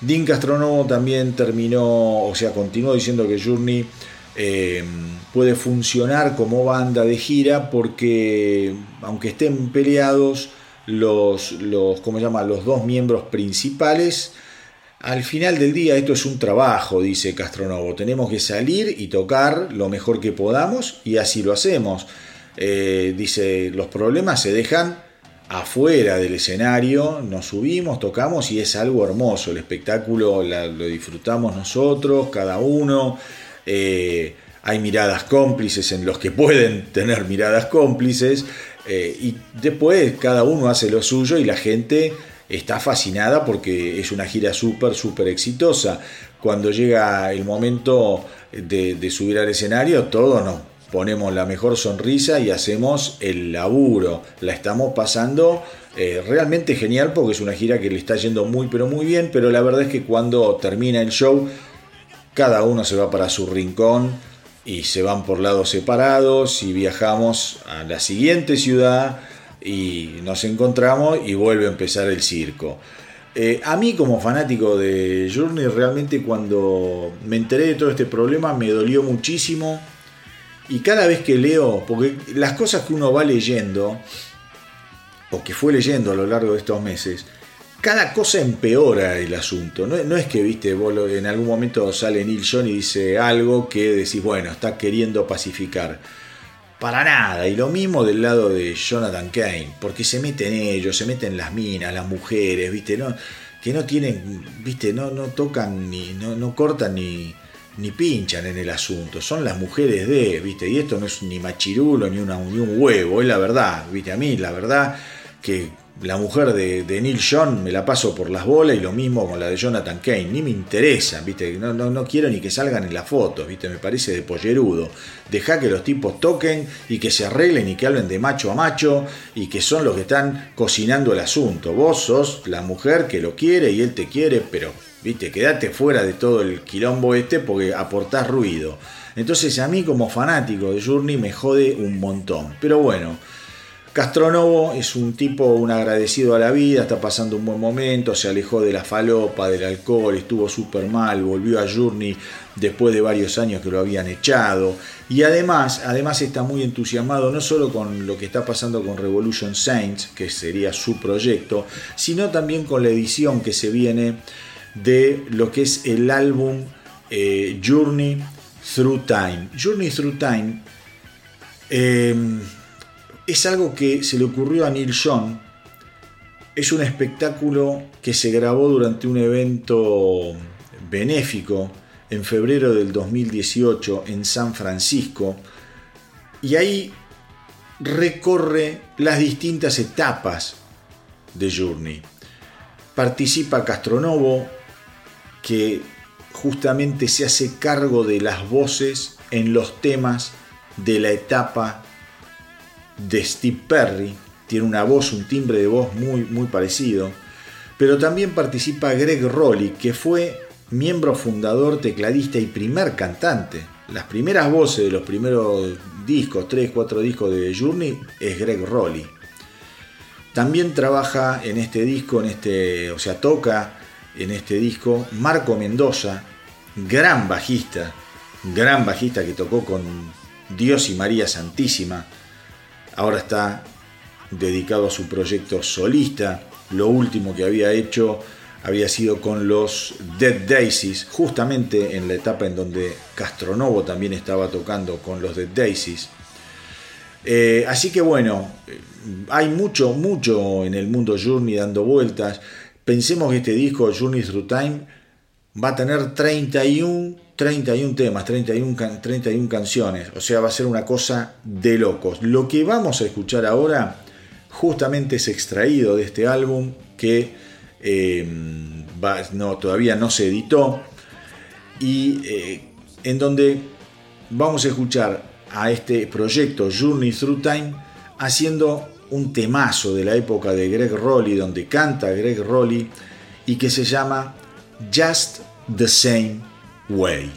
Dean Castronovo también terminó, o sea, continuó diciendo que Journey eh, puede funcionar como banda de gira porque, aunque estén peleados, los, los, ¿cómo los dos miembros principales al final del día esto es un trabajo, dice Castronovo. Tenemos que salir y tocar lo mejor que podamos y así lo hacemos. Eh, dice, los problemas se dejan afuera del escenario, nos subimos, tocamos y es algo hermoso. El espectáculo lo disfrutamos nosotros, cada uno. Eh, hay miradas cómplices en los que pueden tener miradas cómplices eh, y después cada uno hace lo suyo y la gente está fascinada porque es una gira súper, súper exitosa. Cuando llega el momento de, subir al escenario, todos nos ponemos la mejor sonrisa y hacemos el laburo. La estamos pasando eh, realmente genial porque es una gira que le está yendo muy, pero muy bien. Pero la verdad es que cuando termina el show, cada uno se va para su rincón y se van por lados separados y viajamos a la siguiente ciudad y nos encontramos y vuelve a empezar el circo. Eh, a mí como fanático de Journey realmente cuando me enteré de todo este problema me dolió muchísimo y cada vez que leo, porque las cosas que uno va leyendo o que fue leyendo a lo largo de estos meses, cada cosa empeora el asunto. No, es que, viste, en algún momento sale Neil John y dice algo que decís, bueno, está queriendo pacificar para nada. Y lo mismo del lado de Jonathan Kane, porque se meten ellos, se meten las minas, las mujeres, ¿viste? No, que no tienen, ¿viste? No, no tocan ni, no, no cortan ni, ni pinchan en el asunto. Son las mujeres de, ¿viste? Y esto no es ni machirulo ni, ni un huevo, es la verdad, ¿viste? A mí, la verdad, que la mujer de, Neil John me la paso por las bolas y lo mismo con la de Jonathan Kane. Ni me interesa, ¿viste? No, no, no quiero ni que salgan en las fotos, ¿viste? Me parece de pollerudo. Deja que los tipos toquen y que se arreglen y que hablen de macho a macho y que son los que están cocinando el asunto. Vos sos la mujer que lo quiere y él te quiere, pero, ¿viste? Quédate fuera de todo el quilombo este porque aportás ruido. Entonces a mí como fanático de Journey me jode un montón. Pero bueno. Castronovo es un tipo, un agradecido a la vida, está pasando un buen momento, se alejó de la falopa, del alcohol, estuvo súper mal, volvió a Journey después de varios años que lo habían echado. Y además, además está muy entusiasmado no solo con lo que está pasando con Revolution Saints, que sería su proyecto, sino también con la edición que se viene de lo que es el álbum eh, Journey Through Time. Journey Through Time. Eh, es algo que se le ocurrió a Neil Young. Es un espectáculo que se grabó durante un evento benéfico en febrero del 2018 en San Francisco. Y ahí recorre las distintas etapas de Journey. Participa Castronovo, que justamente se hace cargo de las voces en los temas de la etapa de Steve Perry, tiene una voz, un timbre de voz muy, muy parecido, pero también participa Greg Rowley, que fue miembro fundador, tecladista y primer cantante. Las primeras voces de los primeros discos, 3, 4 discos de Journey, es Greg Rowley. También trabaja en este disco, en este, o sea, toca en este disco Marco Mendoza, gran bajista, gran bajista que tocó con Dios y María Santísima, ahora está dedicado a su proyecto solista. Lo último que había hecho había sido con los Dead Daisies, justamente en la etapa en donde Castronovo también estaba tocando con los Dead Daisies. Eh, así que bueno, hay mucho, mucho en el mundo Journey dando vueltas. Pensemos que este disco, Journey Through Time, va a tener 31 31 temas, 31, 31 canciones, o sea, va a ser una cosa de locos. Lo que vamos a escuchar ahora justamente es extraído de este álbum que em, no, todavía no se editó y eh, en donde vamos a escuchar a este proyecto Journey Through Time haciendo un temazo de la época de Greg Rowley, donde canta Greg Rowley y que se llama Just the Same way.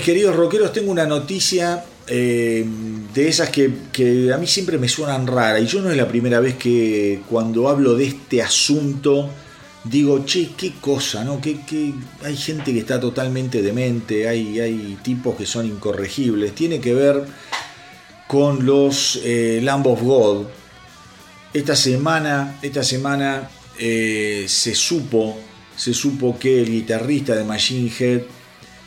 Queridos rockeros, tengo una noticia eh, de esas que, que, a mí siempre me suenan raras. Y yo no es la primera vez que cuando hablo de este asunto digo, che, qué cosa, ¿no? Que, hay gente que está totalmente demente, hay, hay tipos que son incorregibles. Tiene que ver con los eh, Lamb of God. Esta semana, esta semana eh, se supo, se supo que el guitarrista de Machine Head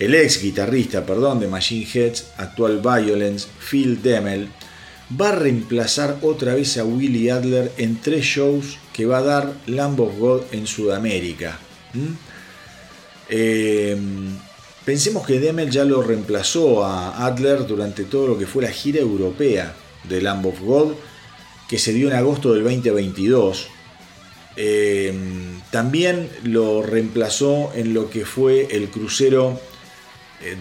el ex guitarrista, perdón, de Machine Heads, actual Violence, Phil Demmel, va a reemplazar otra vez a Willie Adler en tres shows que va a dar Lamb of God en Sudamérica. Eh, pensemos que Demmel ya lo reemplazó a Adler durante todo lo que fue la gira europea de Lamb of God, que se dio en agosto del 2022. Eh, también lo reemplazó en lo que fue el crucero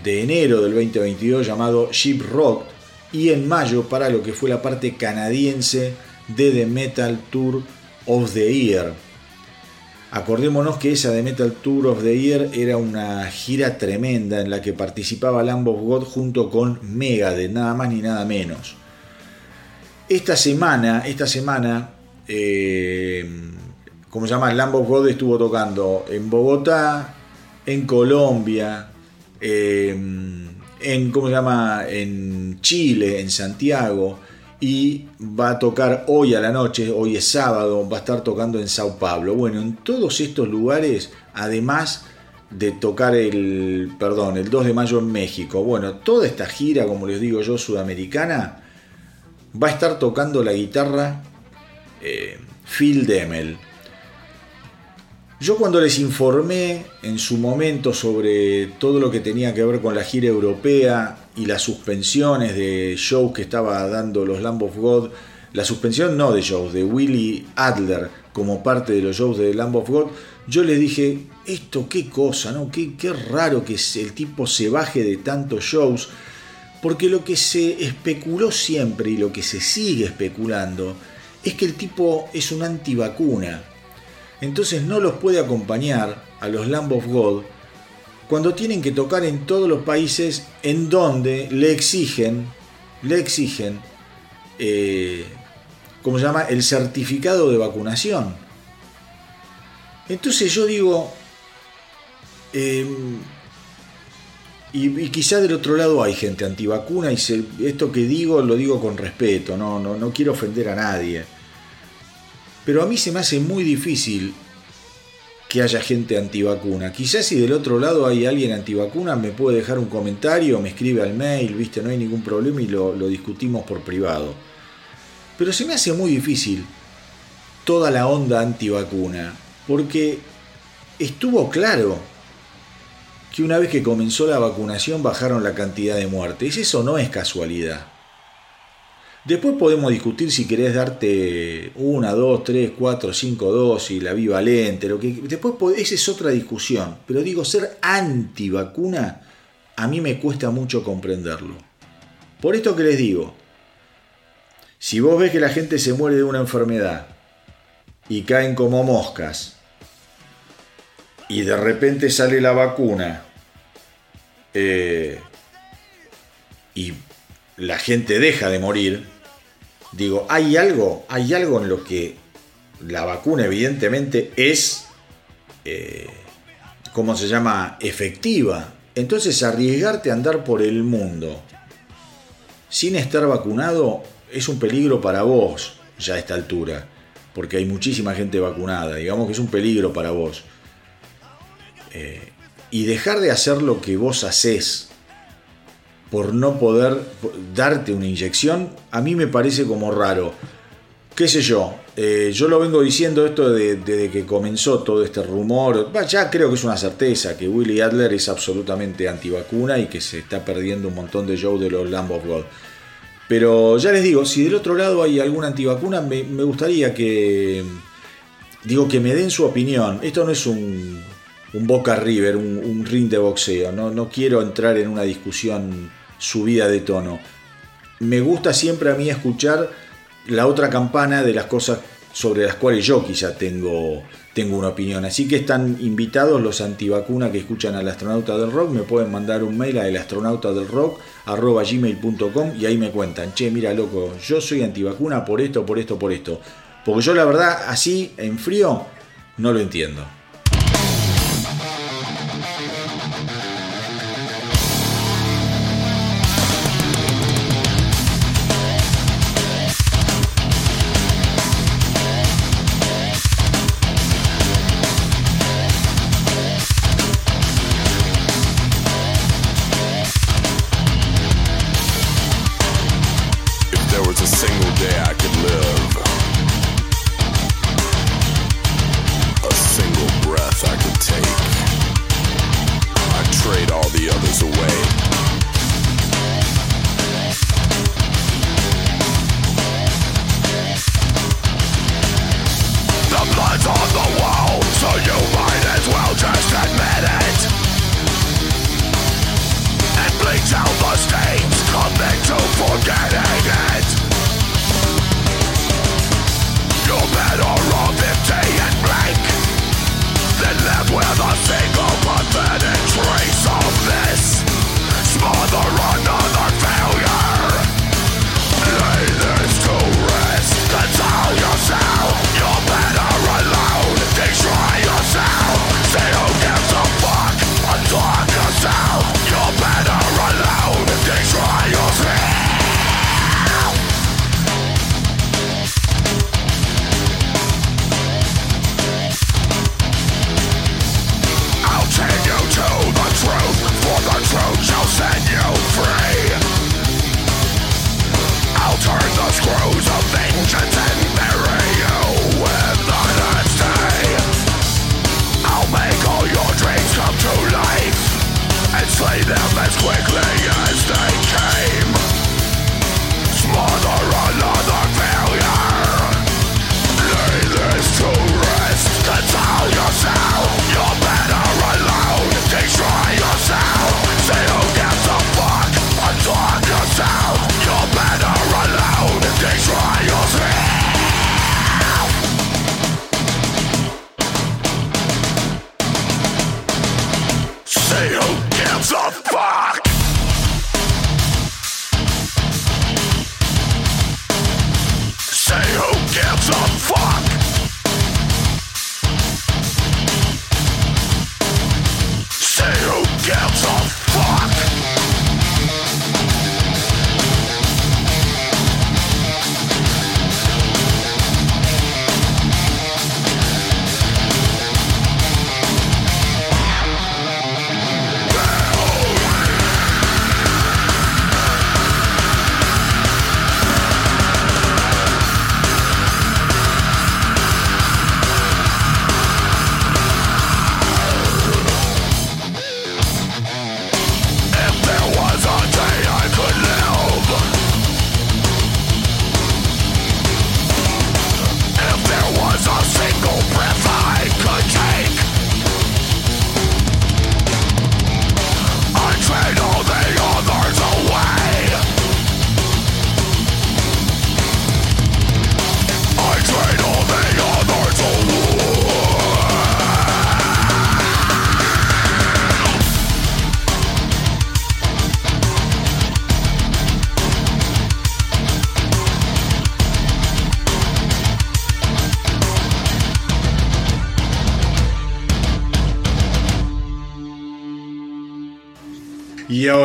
de enero del 2022 llamado Ship Rock y en mayo para lo que fue la parte canadiense de The Metal Tour of the Year. Acordémonos que esa The Metal Tour of the Year era una gira tremenda en la que participaba Lamb of God junto con Megadeth, nada más ni nada menos. Esta semana, esta semana, eh, como se llama, Lamb of God estuvo tocando en Bogotá, en Colombia, Em, en, ¿cómo se llama? en Chile, en Santiago, y va a tocar hoy a la noche, hoy es sábado, va a estar tocando en Sao Paulo. Bueno, en todos estos lugares, además de tocar el, perdón, el 2 de mayo en México, bueno, toda esta gira, como les digo yo, sudamericana, va a estar tocando la guitarra eh, Phil Demmel. Yo cuando les informé en su momento sobre todo lo que tenía que ver con la gira europea y las suspensiones de shows que estaba dando los Lamb of God, la suspensión no de shows, de Willie Adler como parte de los shows de Lamb of God, yo les dije, esto qué cosa, ¿no? Qué, qué raro que el tipo se baje de tantos shows, porque lo que se especuló siempre y lo que se sigue especulando es que el tipo es un antivacuna entonces no los puede acompañar a los Lamb of God cuando tienen que tocar en todos los países en donde le exigen, le exigen, eh, ¿cómo se llama? El certificado de vacunación. Entonces yo digo, em, y, quizá del otro lado hay gente antivacuna y esto que digo lo digo con respeto, no, no, no quiero ofender a nadie. Pero a mí se me hace muy difícil que haya gente antivacuna. Quizás si del otro lado hay alguien antivacuna, me puede dejar un comentario, me escribe al mail, viste, no hay ningún problema y lo, lo discutimos por privado. Pero se me hace muy difícil toda la onda antivacuna, porque estuvo claro que una vez que comenzó la vacunación bajaron la cantidad de muertes. Eso no es casualidad. Después podemos discutir si querés darte una, dos, tres, cuatro, cinco dosis, la bivalente, lo que. Después esa es otra discusión. Pero digo, ser antivacuna a mí me cuesta mucho comprenderlo. Por esto que les digo, si vos ves que la gente se muere de una enfermedad y caen como moscas, y de repente sale la vacuna, eh, y la gente deja de morir, digo, hay algo, hay algo en lo que la vacuna evidentemente es, eh, ¿cómo se llama?, efectiva. Entonces arriesgarte a andar por el mundo sin estar vacunado es un peligro para vos ya a esta altura, porque hay muchísima gente vacunada, digamos que es un peligro para vos. Eh, y dejar de hacer lo que vos haces por no poder darte una inyección, a mí me parece como raro. ¿Qué sé yo? Eh, yo lo vengo diciendo esto desde que comenzó todo este rumor. ya creo que es una certeza que Willy Adler es absolutamente antivacuna y que se está perdiendo un montón de shows de los Lamb of God. Pero ya les digo, si del otro lado hay alguna antivacuna, me, gustaría que. Digo, que me den su opinión. Esto no es un, un Boca River, un, un ring de boxeo. No, no quiero entrar en una discusión subida de tono. Me gusta siempre a mí escuchar la otra campana de las cosas sobre las cuales yo quizá tengo, tengo una opinión. Así que están invitados los antivacunas que escuchan al astronauta del rock, me pueden mandar un mail a elastronautadelrock.gmail.com y ahí me cuentan, che, mira loco, yo soy antivacuna por esto, por esto, por esto. Porque yo la verdad, así, en frío, no lo entiendo.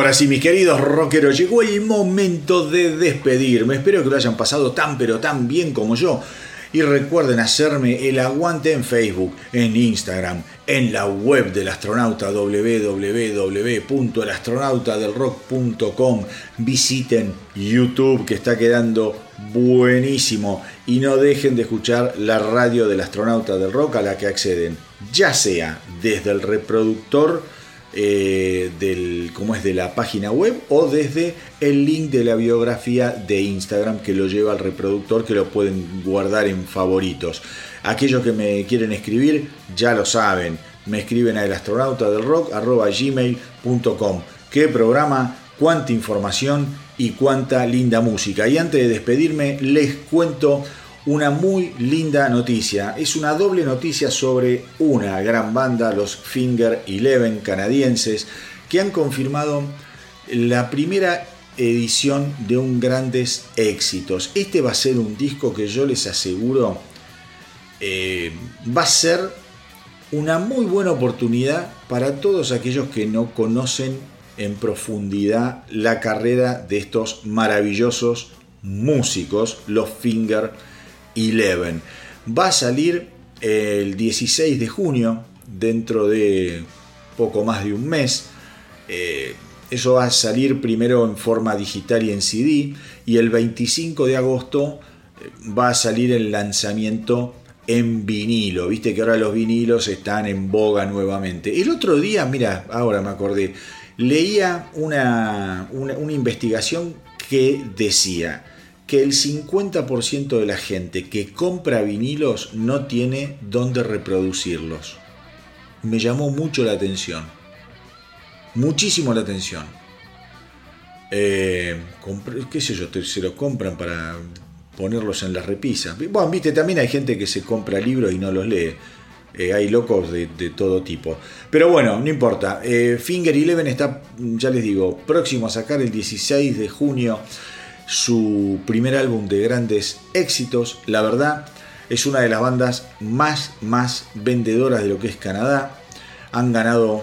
Ahora mis queridos rockeros, llegó el momento de despedirme. Espero que lo hayan pasado tan pero tan bien como yo. Y recuerden hacerme el aguante en Facebook, en Instagram, en la web del astronauta www.elastronautadelrock.com. Visiten YouTube que está quedando buenísimo y no dejen de escuchar la radio del astronauta del rock a la que acceden, ya sea desde el reproductor eh, del, como es de la página web o desde el link de la biografía de Instagram que lo lleva al reproductor que lo pueden guardar en favoritos. Aquellos que me quieren escribir ya lo saben, me escriben a elastronauta del rock gmail.com. ¿Qué programa? ¿Cuánta información? Y cuánta linda música. Y antes de despedirme les cuento una muy linda noticia. Es una doble noticia sobre una gran banda, los Finger Eleven canadienses, que han confirmado la primera edición de un grandes éxitos. Este va a ser un disco que yo les aseguro eh, va a ser una muy buena oportunidad para todos aquellos que no conocen en profundidad la carrera de estos maravillosos músicos, los Finger Eleven. Va a salir el 16 de junio, dentro de poco más de un mes. Eh, eso va a salir primero en forma digital y en CD. Y el 25 de agosto eh, va a salir el lanzamiento en vinilo. Viste que ahora los vinilos están en boga nuevamente. El otro día, mira, ahora me acordé, leía una, una investigación que decía que el 50% de la gente que compra vinilos no tiene dónde reproducirlos. Me llamó mucho la atención. Muchísimo la atención. Eh, qué sé yo, se los compran para ponerlos en las repisas. Bueno, viste, también hay gente que se compra libros y no los lee. Eh, hay locos de, todo tipo. Pero bueno, no importa. Eh, Finger Eleven está, ya les digo, próximo a sacar el 16 de junio su primer álbum de grandes éxitos. La verdad, es una de las bandas más, más vendedoras de lo que es Canadá. Han ganado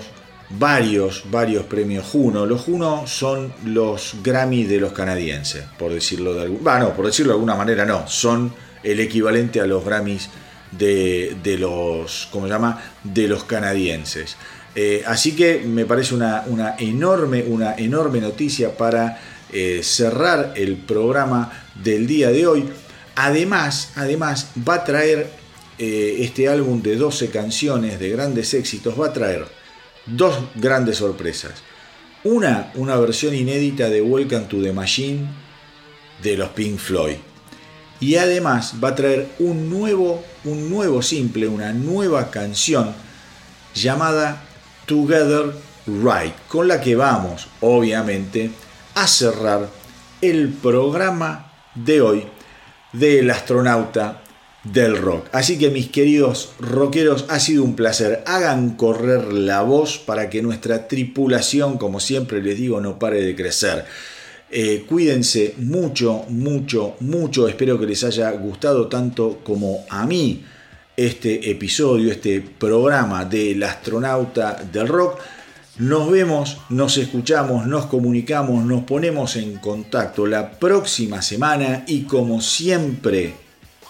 varios, varios premios Juno. Los Juno son los Grammy de los canadienses, por decirlo de alguna por decirlo de alguna manera no, son el equivalente a los Grammys de, los, ¿cómo se llama? De los canadienses. Eh, así que me parece una, una, enorme, una enorme noticia para eh, cerrar el programa del día de hoy. Además, además va a traer eh, este álbum de 12 canciones de grandes éxitos, va a traer dos grandes sorpresas. Una, una versión inédita de Welcome to the Machine de los Pink Floyd. Y además va a traer un nuevo, un nuevo simple, una nueva canción llamada Together Right, con la que vamos, obviamente, a cerrar el programa de hoy del astronauta del rock. Así que mis queridos rockeros, ha sido un placer. Hagan correr la voz para que nuestra tripulación, como siempre les digo, no pare de crecer. Eh, cuídense mucho, mucho, mucho. Espero que les haya gustado tanto como a mí este episodio, este programa del astronauta del rock. Nos vemos, nos escuchamos, nos comunicamos, nos ponemos en contacto la próxima semana y como siempre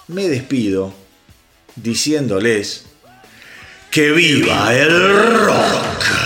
me despido diciéndoles que viva el rock.